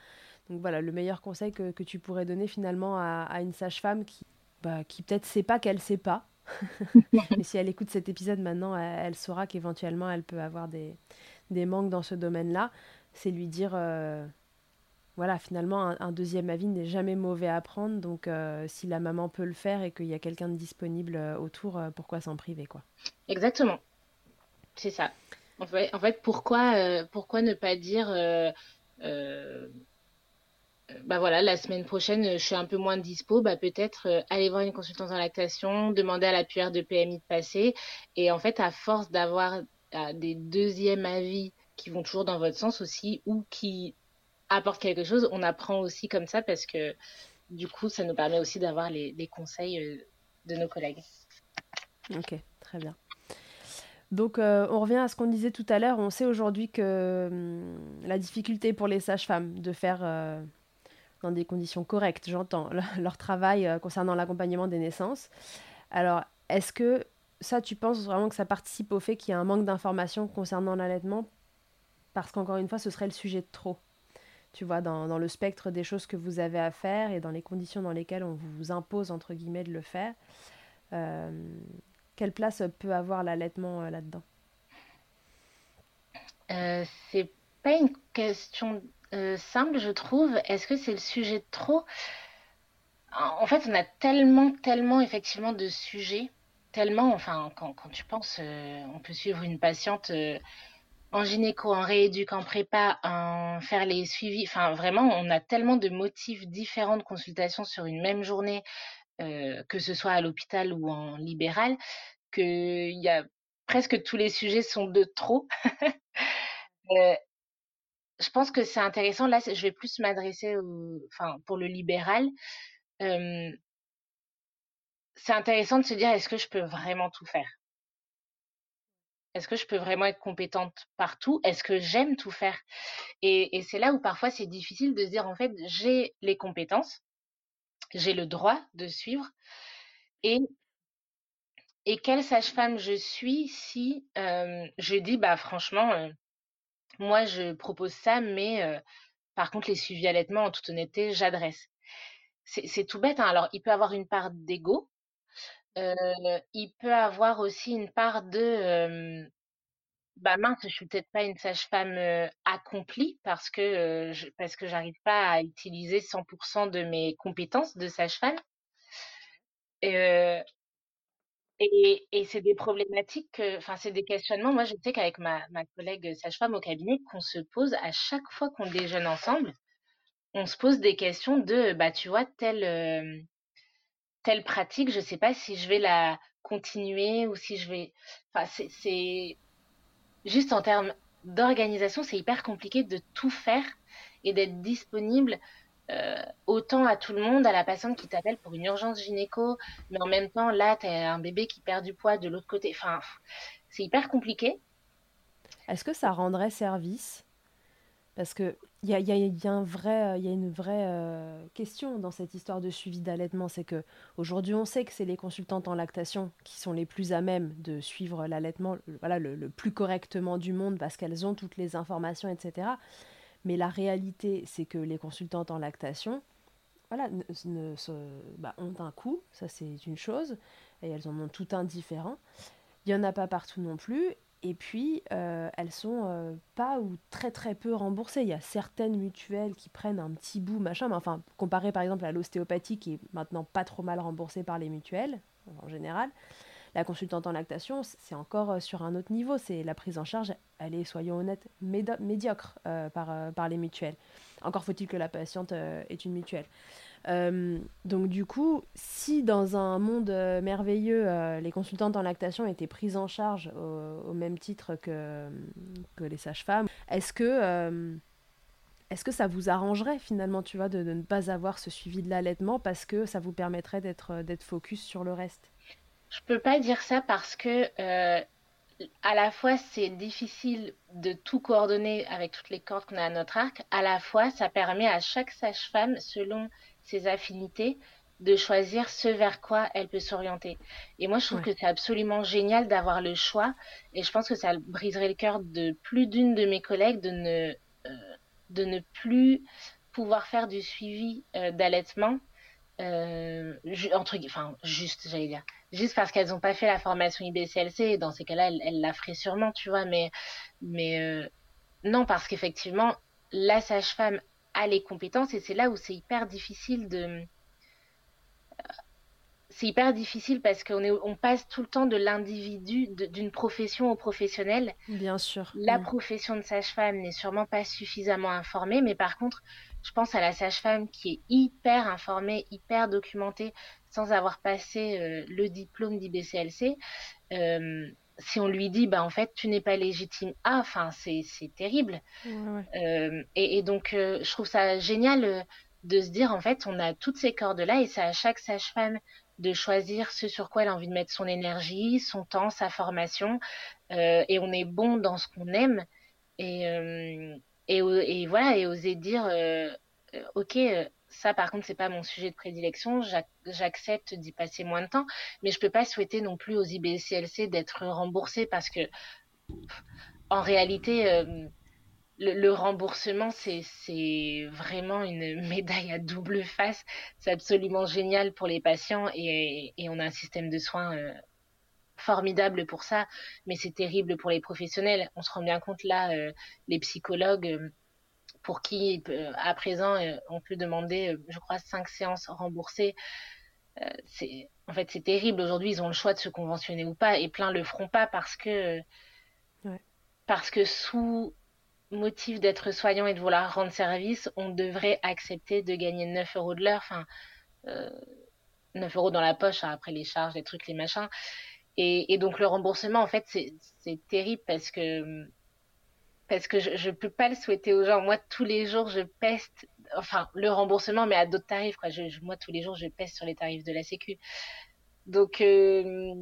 Donc voilà, le meilleur conseil que, tu pourrais donner finalement à, une sage-femme qui, bah, qui peut-être sait pas qu'elle sait pas, Mais si elle écoute cet épisode maintenant, elle, saura qu'éventuellement elle peut avoir des, des, manques dans ce domaine-là. C'est lui dire, euh, voilà, finalement, un, deuxième avis n'est jamais mauvais à prendre. Donc, euh, si la maman peut le faire et qu'il y a quelqu'un de disponible euh, autour, pourquoi s'en priver, quoi? Exactement. C'est ça. En fait, en fait pourquoi, pourquoi ne pas dire bah voilà, la semaine prochaine, je suis un peu moins dispo, bah peut-être euh, aller voir une consultante en lactation, demander à la PR de PMI de passer. Et en fait, à force d'avoir euh, des deuxièmes avis qui vont toujours dans votre sens aussi ou qui apportent quelque chose, on apprend aussi comme ça parce que du coup, ça nous permet aussi d'avoir les, conseils euh, de nos collègues. Ok, très bien. Donc on revient à ce qu'on disait tout à l'heure. On sait aujourd'hui que hum, la difficulté pour les sages-femmes de faire dans des conditions correctes, j'entends, leur travail euh, concernant l'accompagnement des naissances. Alors, est-ce que ça, tu penses vraiment que ça participe au fait qu'il y a un manque d'informations concernant l'allaitement? Parce qu'encore une fois, ce serait le sujet de trop. Tu vois, dans, le spectre des choses que vous avez à faire et dans les conditions dans lesquelles on vous impose, entre guillemets, de le faire. Euh, quelle place peut avoir l'allaitement euh, là-dedans? C'est pas une question euh, simple, je trouve. Est-ce que c'est le sujet de trop? En fait, on a tellement, tellement effectivement de sujets, tellement, enfin, quand, tu penses, euh, on peut suivre une patiente euh, en gynéco, en rééduque, en prépa, en faire les suivis. Enfin, vraiment, on a tellement de motifs différents de consultation sur une même journée, que ce soit à l'hôpital ou en libéral, qu'il y a presque tous les sujets sont de trop. je pense que c'est intéressant. Là, je vais plus m'adresser enfin, pour le libéral. c'est intéressant de se dire, est-ce que je peux vraiment tout faire? Est-ce que je peux vraiment être compétente partout? Est-ce que j'aime tout faire? Et, c'est là où parfois c'est difficile de se dire, en fait, j'ai les compétences, j'ai le droit de suivre. Et et quelle sage-femme je suis si je dis bah franchement moi, je propose ça, mais euh, par contre, les suivis allaitement, en toute honnêteté, j'adresse. C'est tout bête. Hein. Alors, il peut avoir une part d'ego. Euh, il peut avoir aussi une part de euh, bah mince, je suis peut-être pas une sage-femme accomplie parce que je, parce que j'arrive pas à utiliser 100% de mes compétences de sage-femme. Euh, et, c'est des problématiques, enfin, c'est des questionnements. Moi, je sais qu'avec ma, ma collègue sage-femme au cabinet, qu'on se pose à chaque fois qu'on déjeune ensemble, on se pose des questions de, bah, tu vois, telle, euh, telle pratique, je sais pas si je vais la continuer ou si je vais. Enfin, c'est juste en termes d'organisation, c'est hyper compliqué de tout faire et d'être disponible euh, autant à tout le monde, à la personne qui t'appelle pour une urgence gynéco, mais en même temps, là, tu as un bébé qui perd du poids de l'autre côté. Enfin, c'est hyper compliqué. Est-ce que ça rendrait service? Parce qu'il y a, y, a, une vraie euh, question dans cette histoire de suivi d'allaitement. C'est que aujourd'hui, on sait que c'est les consultantes en lactation qui sont les plus à même de suivre l'allaitement voilà, le plus correctement du monde parce qu'elles ont toutes les informations, etc. Mais la réalité, c'est que les consultantes en lactation, voilà, bah, ont un coût, ça c'est une chose, et elles en ont tout un différent. Il n'y en a pas partout non plus, et puis euh, elles sont euh, pas ou très très peu remboursées. Il y a certaines mutuelles qui prennent un petit bout, machin, mais enfin, comparé par exemple à l'ostéopathie qui est maintenant pas trop mal remboursée par les mutuelles, en général, la consultante en lactation, c'est encore euh, sur un autre niveau. C'est la prise en charge, elle est, soyons honnêtes, médiocre par, par les mutuelles. Encore faut-il que la patiente ait une mutuelle. Euh, donc du coup, si dans un monde euh, merveilleux, euh, les consultantes en lactation étaient prises en charge au, même titre que, les sages-femmes, est-ce que, est-ce que ça vous arrangerait finalement, tu vois, de, ne pas avoir ce suivi de l'allaitement parce que ça vous permettrait d'être focus sur le reste? Je peux pas dire ça parce que à la fois c'est difficile de tout coordonner avec toutes les cordes qu'on a à notre arc, à la fois ça permet à chaque sage-femme, selon ses affinités, de choisir ce vers quoi elle peut s'orienter. Et moi, je trouve que c'est absolument génial d'avoir le choix. Et je pense que ça briserait le cœur de plus d'une de mes collègues de ne, euh, de ne plus pouvoir faire du suivi euh, d'allaitement. Euh, entre, enfin, juste, j'allais dire, juste parce qu'elles n'ont pas fait la formation IBCLC. Dans ces cas-là, elles, la feraient sûrement, tu vois. Mais, mais euh, non, parce qu'effectivement, la sage-femme les compétences et c'est là où c'est hyper difficile de c'est hyper difficile parce qu'on est, on passe tout le temps de l'individu, d'une profession au professionnel. Bien sûr. La profession de sage-femme n'est sûrement pas suffisamment informée, mais par contre, je pense à la sage-femme qui est hyper informée, hyper documentée, sans avoir passé euh, le diplôme d'IBCLC. Euh, si on lui dit bah en fait tu n'es pas légitime ah enfin c'est terrible euh, et, et, donc je trouve ça génial de se dire en fait on a toutes ces cordes là et c'est à chaque sage-femme de choisir ce sur quoi elle a envie de mettre son énergie son temps sa formation et on est bon dans ce qu'on aime et, et et voilà et oser dire ok ça, par contre, c'est pas mon sujet de prédilection. J'accepte d'y passer moins de temps, mais je peux pas souhaiter non plus aux IBCLC d'être remboursés parce que, en réalité, euh, le, remboursement, c'est vraiment une médaille à double face. C'est absolument génial pour les patients et, on a un système de soins euh, formidable pour ça, mais c'est terrible pour les professionnels. On se rend bien compte là, euh, les psychologues pour qui euh, à présent euh, on peut demander, euh, je crois, cinq séances remboursées. c'est en fait c'est terrible. Aujourd'hui, ils ont le choix de se conventionner ou pas, et plein le feront pas parce que parce que sous motif d'être soignant et de vouloir rendre service, on devrait accepter de gagner 9 euros de l'heure, enfin euh, 9 euros dans la poche hein, après les charges, les trucs, les machins. Et, et donc le remboursement, en fait, c'est terrible parce que parce que je, ne peux pas le souhaiter aux gens. Moi, tous les jours, je peste, enfin, le remboursement, mais à d'autres tarifs, quoi. Je, moi, tous les jours, je peste sur les tarifs de la Sécu. Donc, euh,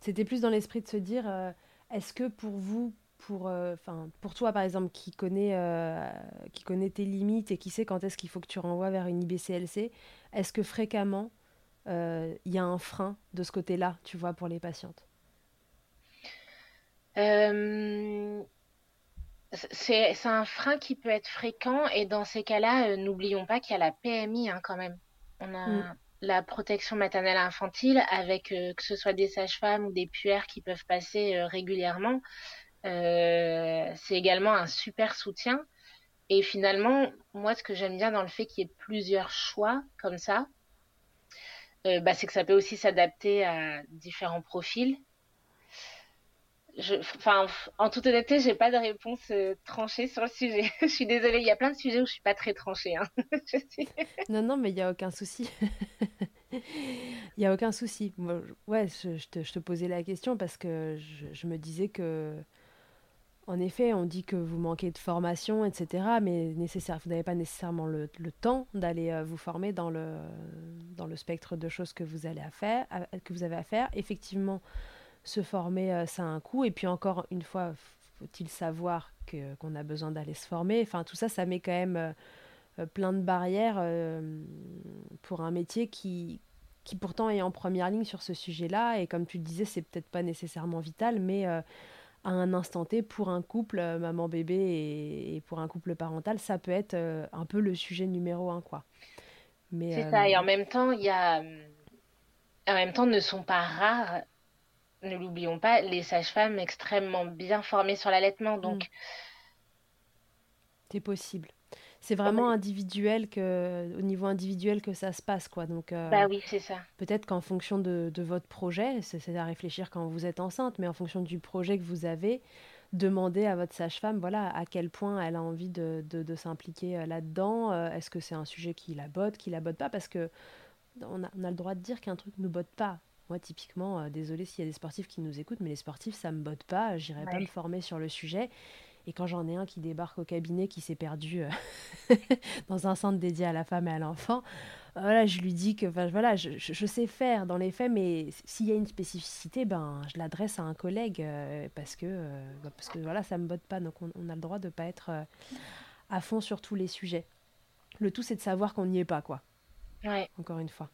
c'était plus dans l'esprit de se dire, euh, est-ce que pour vous, pour, euh, enfin, pour toi, par exemple, qui connaît, qui connaît tes limites et qui sait quand est-ce qu'il faut que tu renvoies vers une IBCLC, est-ce que fréquemment il y a un frein de ce côté-là, tu vois, pour les patientes? C'est un frein qui peut être fréquent et dans ces cas-là, euh, n'oublions pas qu'il y a la PMI hein, quand même. On a mm. la protection maternelle infantile avec euh, que ce soit des sages-femmes ou des puères qui peuvent passer euh, régulièrement. c'est également un super soutien. Et finalement, moi, ce que j'aime bien dans le fait qu'il y ait plusieurs choix comme ça, bah, c'est que ça peut aussi s'adapter à différents profils enfin, en toute honnêteté, j'ai pas de réponse euh, tranchée sur le sujet. je suis désolée, il y a plein de sujets où je suis pas très tranchée. Hein. Non, non, mais il y a aucun souci. Il y a aucun souci. ouais, je, te, posais la question parce que je, me disais que, en effet, on dit que vous manquez de formation, etc. Mais vous n'avez pas nécessairement le, temps d'aller euh, vous former dans le, dans le spectre de choses que vous, allez à faire, que vous avez à faire. Effectivement, se former, euh, ça a un coût. Et puis encore une fois, faut-il savoir que, qu'on a besoin d'aller se former? Enfin, tout ça, ça met quand même euh, euh, plein de barrières pour un métier qui, qui pourtant est en première ligne sur ce sujet-là. Et comme tu le disais, c'est peut-être pas nécessairement vital, mais à un instant T, pour un couple, maman-bébé et, et, pour un couple parental, ça peut être un peu le sujet numéro un, quoi. C'est ça, et en même temps, il y a. En même temps, ne sont pas rares, ne l'oublions pas, les sages-femmes extrêmement bien formées sur l'allaitement. Donc. Mm. C'est possible. C'est vraiment individuel que, au niveau individuel que ça se passe, quoi. Donc, euh, bah oui, c'est ça. Peut-être qu'en fonction de, de, votre projet, c'est à réfléchir quand vous êtes enceinte, mais en fonction du projet que vous avez, demandez à votre sage-femme, voilà, à quel point elle a envie de, de, s'impliquer euh, là-dedans. Euh, est-ce que c'est un sujet qui la botte, qui la botte pas? Parce que on a, on a le droit de dire qu'un truc nous botte pas. Moi, typiquement, désolé s'il y a des sportifs qui nous écoutent, mais les sportifs, ça me botte pas. J'irai pas me former sur le sujet. Et quand j'en ai un qui débarque au cabinet, qui s'est perdu euh, dans un centre dédié à la femme et à l'enfant, voilà, je lui dis que voilà, je, je, sais faire dans les faits, mais s'il y a une spécificité, ben, je l'adresse à un collègue euh, parce, que, euh, bah, parce que voilà, ça ne me botte pas. Donc on, a le droit de ne pas être à fond sur tous les sujets. Le tout, c'est de savoir qu'on n'y est pas, quoi. Ouais. Encore une fois.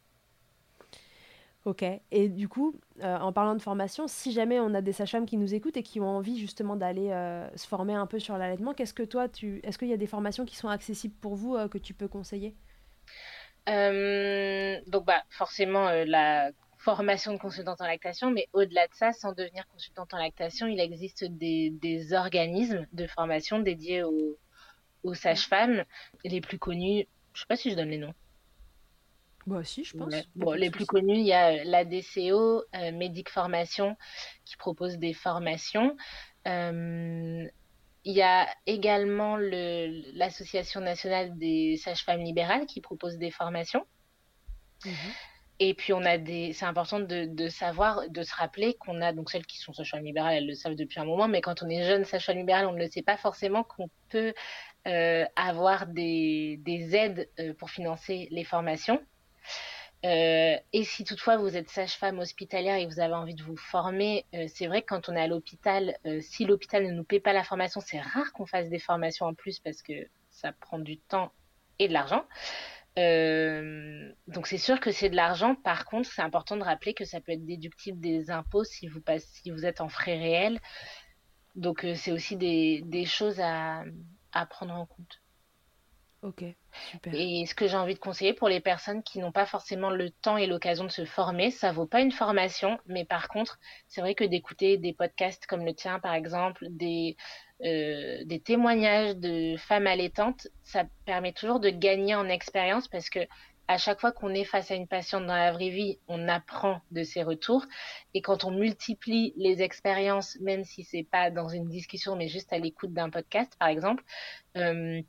Ok. Et du coup, euh, en parlant de formation, si jamais on a des sages-femmes qui nous écoutent et qui ont envie justement d'aller euh, se former un peu sur l'allaitement, qu'est-ce que toi, tu, est-ce qu'il y a des formations qui sont accessibles pour vous euh, que tu peux conseiller? Donc, bah, forcément, la formation de consultante en lactation, mais au-delà de ça, sans devenir consultante en lactation, il existe des, des organismes de formation dédiés aux, aux sages-femmes. Les plus connus, je sais pas si je donne les noms. Bah si, je pense. Bon, les plus connus, il y a euh, la DCO, euh, Médic Formation, qui propose des formations. Euh, il y a également l'Association nationale des sages-femmes libérales qui propose des formations. Mhm. Et puis on a des, c'est important de, de, savoir, de se rappeler qu'on a donc celles qui sont sages-femmes libérales, elles le savent depuis un moment, mais quand on est jeune sage-femme libérale, on ne le sait pas forcément qu'on peut euh, avoir des, des aides pour financer les formations. Euh, et si toutefois vous êtes sage-femme hospitalière et vous avez envie de vous former, euh, c'est vrai que quand on est à l'hôpital, euh, si l'hôpital ne nous paie pas la formation, c'est rare qu'on fasse des formations en plus parce que ça prend du temps et de l'argent. donc c'est sûr que c'est de l'argent. Par contre, c'est important de rappeler que ça peut être déductible des impôts si vous, si vous êtes en frais réels. Donc c'est aussi des, choses à prendre en compte. Ok, super. Et ce que j'ai envie de conseiller pour les personnes qui n'ont pas forcément le temps et l'occasion de se former, ça vaut pas une formation, mais par contre, c'est vrai que d'écouter des podcasts comme le tien, par exemple, des, euh, des témoignages de femmes allaitantes, ça permet toujours de gagner en expérience parce que à chaque fois qu'on est face à une patiente dans la vraie vie, on apprend de ses retours. Et quand on multiplie les expériences, même si c'est pas dans une discussion, mais juste à l'écoute d'un podcast, par exemple, euh,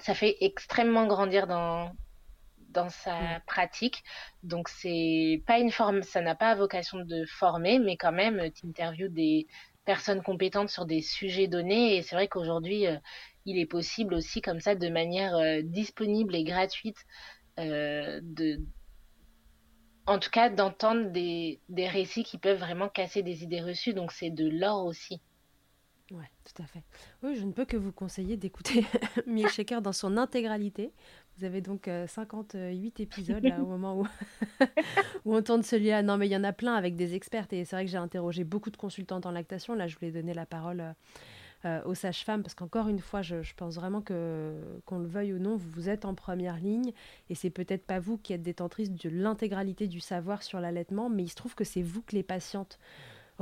ça fait extrêmement grandir dans dans sa mm. pratique. Donc c'est pas une forme, ça n'a pas vocation de former, mais quand même, tu interviews des personnes compétentes sur des sujets donnés. Et c'est vrai qu'aujourd'hui, euh, il est possible aussi comme ça, de manière euh, disponible et gratuite, euh, de en tout cas d'entendre des, des récits qui peuvent vraiment casser des idées reçues. Donc c'est de l'or aussi. Oui, tout à fait. Oui, je ne peux que vous conseiller d'écouter Shaker dans son intégralité. Vous avez donc 58 euh, épisodes là, au moment où, où on tourne celui-là. Non, mais il y en a plein avec des experts. Et c'est vrai que j'ai interrogé beaucoup de consultantes en lactation. Là, je voulais donner la parole euh, euh, aux sages-femmes parce qu'encore une fois, je, je, pense vraiment que, qu'on le veuille ou non, vous êtes en première ligne. Et c'est peut-être pas vous qui êtes détentrice de l'intégralité du savoir sur l'allaitement, mais il se trouve que c'est vous que les patientes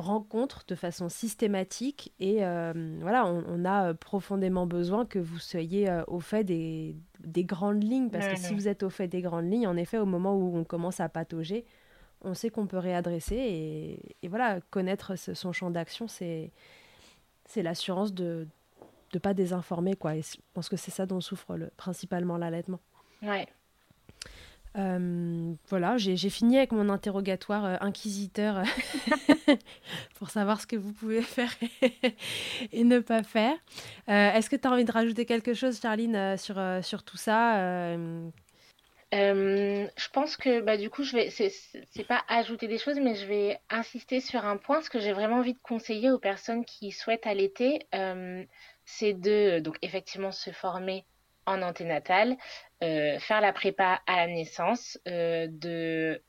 rencontre de façon systématique et euh, voilà, on, a euh, profondément besoin que vous soyez euh, au fait des, des, grandes lignes parce que si vous êtes au fait des grandes lignes, en effet, au moment où on commence à patauger, on sait qu'on peut réadresser et, et voilà, connaître son champ d'action, c'est c'est l'assurance de ne pas désinformer quoi. Et je pense que c'est ça dont souffre le, principalement l'allaitement. Ouais. Euh, voilà, j'ai fini avec mon interrogatoire euh, inquisiteur pour savoir ce que vous pouvez faire et, ne pas faire. Euh, est-ce que tu as envie de rajouter quelque chose, Charline, sur, sur tout ça je pense que bah, du coup, je vais, pas ajouter des choses, mais je vais insister sur un point. Ce que j'ai vraiment envie de conseiller aux personnes qui souhaitent allaiter, c'est de donc effectivement se former en anténatal, euh, faire la prépa à la naissance, euh, de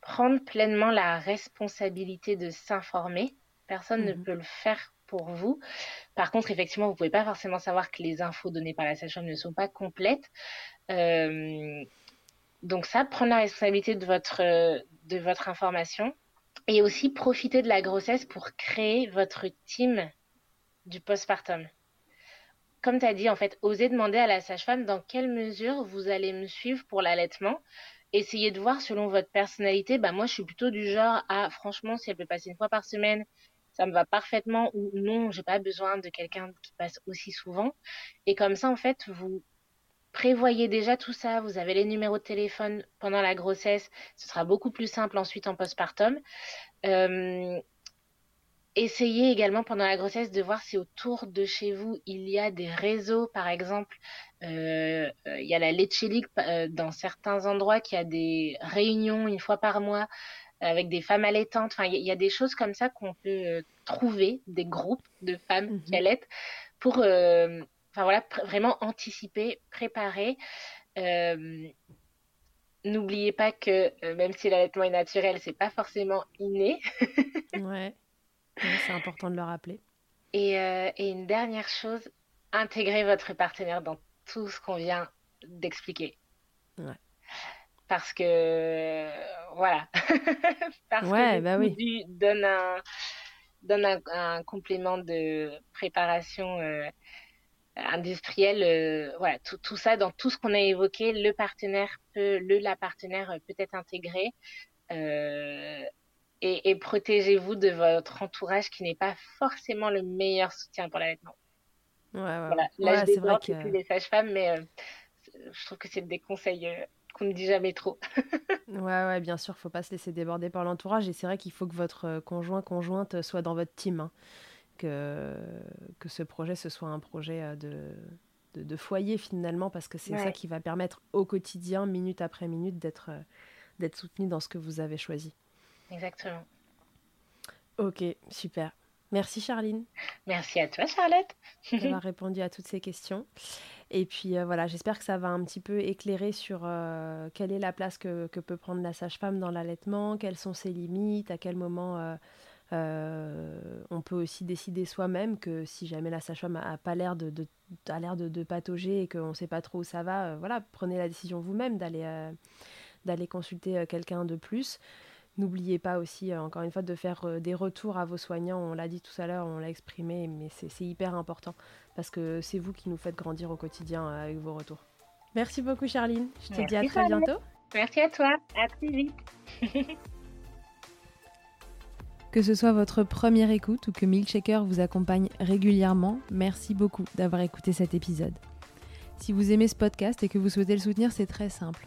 prendre pleinement la responsabilité de s'informer. Personne ne mhm. peut le faire pour vous. Par contre, effectivement, vous pouvez pas forcément savoir que les infos données par la sage-femme ne sont pas complètes. Euh, donc ça, prendre la responsabilité de votre, de votre information et aussi profiter de la grossesse pour créer votre team du postpartum. Comme tu as dit, en fait, osez demander à la sage-femme dans quelle mesure vous allez me suivre pour l'allaitement. Essayez de voir selon votre personnalité. Bah, moi, je suis plutôt du genre à, franchement, si elle peut passer une fois par semaine, ça me va parfaitement ou non, j'ai pas besoin de quelqu'un qui passe aussi souvent. Et comme ça, en fait, vous prévoyez déjà tout ça. Vous avez les numéros de téléphone pendant la grossesse. Ce sera beaucoup plus simple ensuite en postpartum. Euh, essayez également pendant la grossesse de voir si autour de chez vous il y a des réseaux, par exemple, euh, il y a la Leche euh, dans certains endroits qui a des réunions une fois par mois avec des femmes allaitantes. Enfin, il y, a des choses comme ça qu'on peut euh, trouver, des groupes de femmes qui mhm. allaitent pour, enfin voilà, vraiment anticiper, préparer. N'oubliez pas que même si l'allaitement est naturel, c'est pas forcément inné. ouais c'est important de le rappeler. Euh, et, une dernière chose, intégrez votre partenaire dans tout ce qu'on vient d'expliquer. Ouais. Parce que, voilà. Parce que bah oui. donne, un, donne un, complément de préparation euh, industrielle. Euh, voilà, tout, tout, ça, dans tout ce qu'on a évoqué, le partenaire peut, le, la partenaire peut être intégré et, protégez-vous de votre entourage qui n'est pas forcément le meilleur soutien pour l'allaitement. Ouais, ouais. Voilà. Là, je vrai que... les sages-femmes, mais euh, je trouve que c'est des conseils euh, qu'on ne dit jamais trop. ouais, ouais, bien sûr, faut pas se laisser déborder par l'entourage. Et c'est vrai qu'il faut que votre euh, conjoint, conjointe soit dans votre team. Hein. Que, que ce projet, ce soit un projet de, de, foyer finalement, parce que c'est ça qui va permettre au quotidien, minute après minute, d'être d'être soutenu dans ce que vous avez choisi. Exactement. Ok, super. Merci Charline. Merci à toi Charlotte. d'avoir répondu à toutes ces questions. Et puis euh, voilà, j'espère que ça va un petit peu éclairer sur euh, quelle est la place que, peut prendre la sage-femme dans l'allaitement, quelles sont ses limites, à quel moment euh, on peut aussi décider soi-même que si jamais la sage-femme a, pas l'air de, de, l'air de, de, patauger et qu'on ne sait pas trop où ça va, voilà, prenez la décision vous-même d'aller d'aller consulter quelqu'un de plus. N'oubliez pas aussi, euh, encore une fois, de faire euh, des retours à vos soignants. On l'a dit tout à l'heure, on l'a exprimé, mais c'est hyper important parce que c'est vous qui nous faites grandir au quotidien euh, avec vos retours. Merci beaucoup, Charline. Je te dis à très bientôt. Merci à toi. À très vite. que ce soit votre première écoute ou que Milkshaker vous accompagne régulièrement, merci beaucoup d'avoir écouté cet épisode. Si vous aimez ce podcast et que vous souhaitez le soutenir, c'est très simple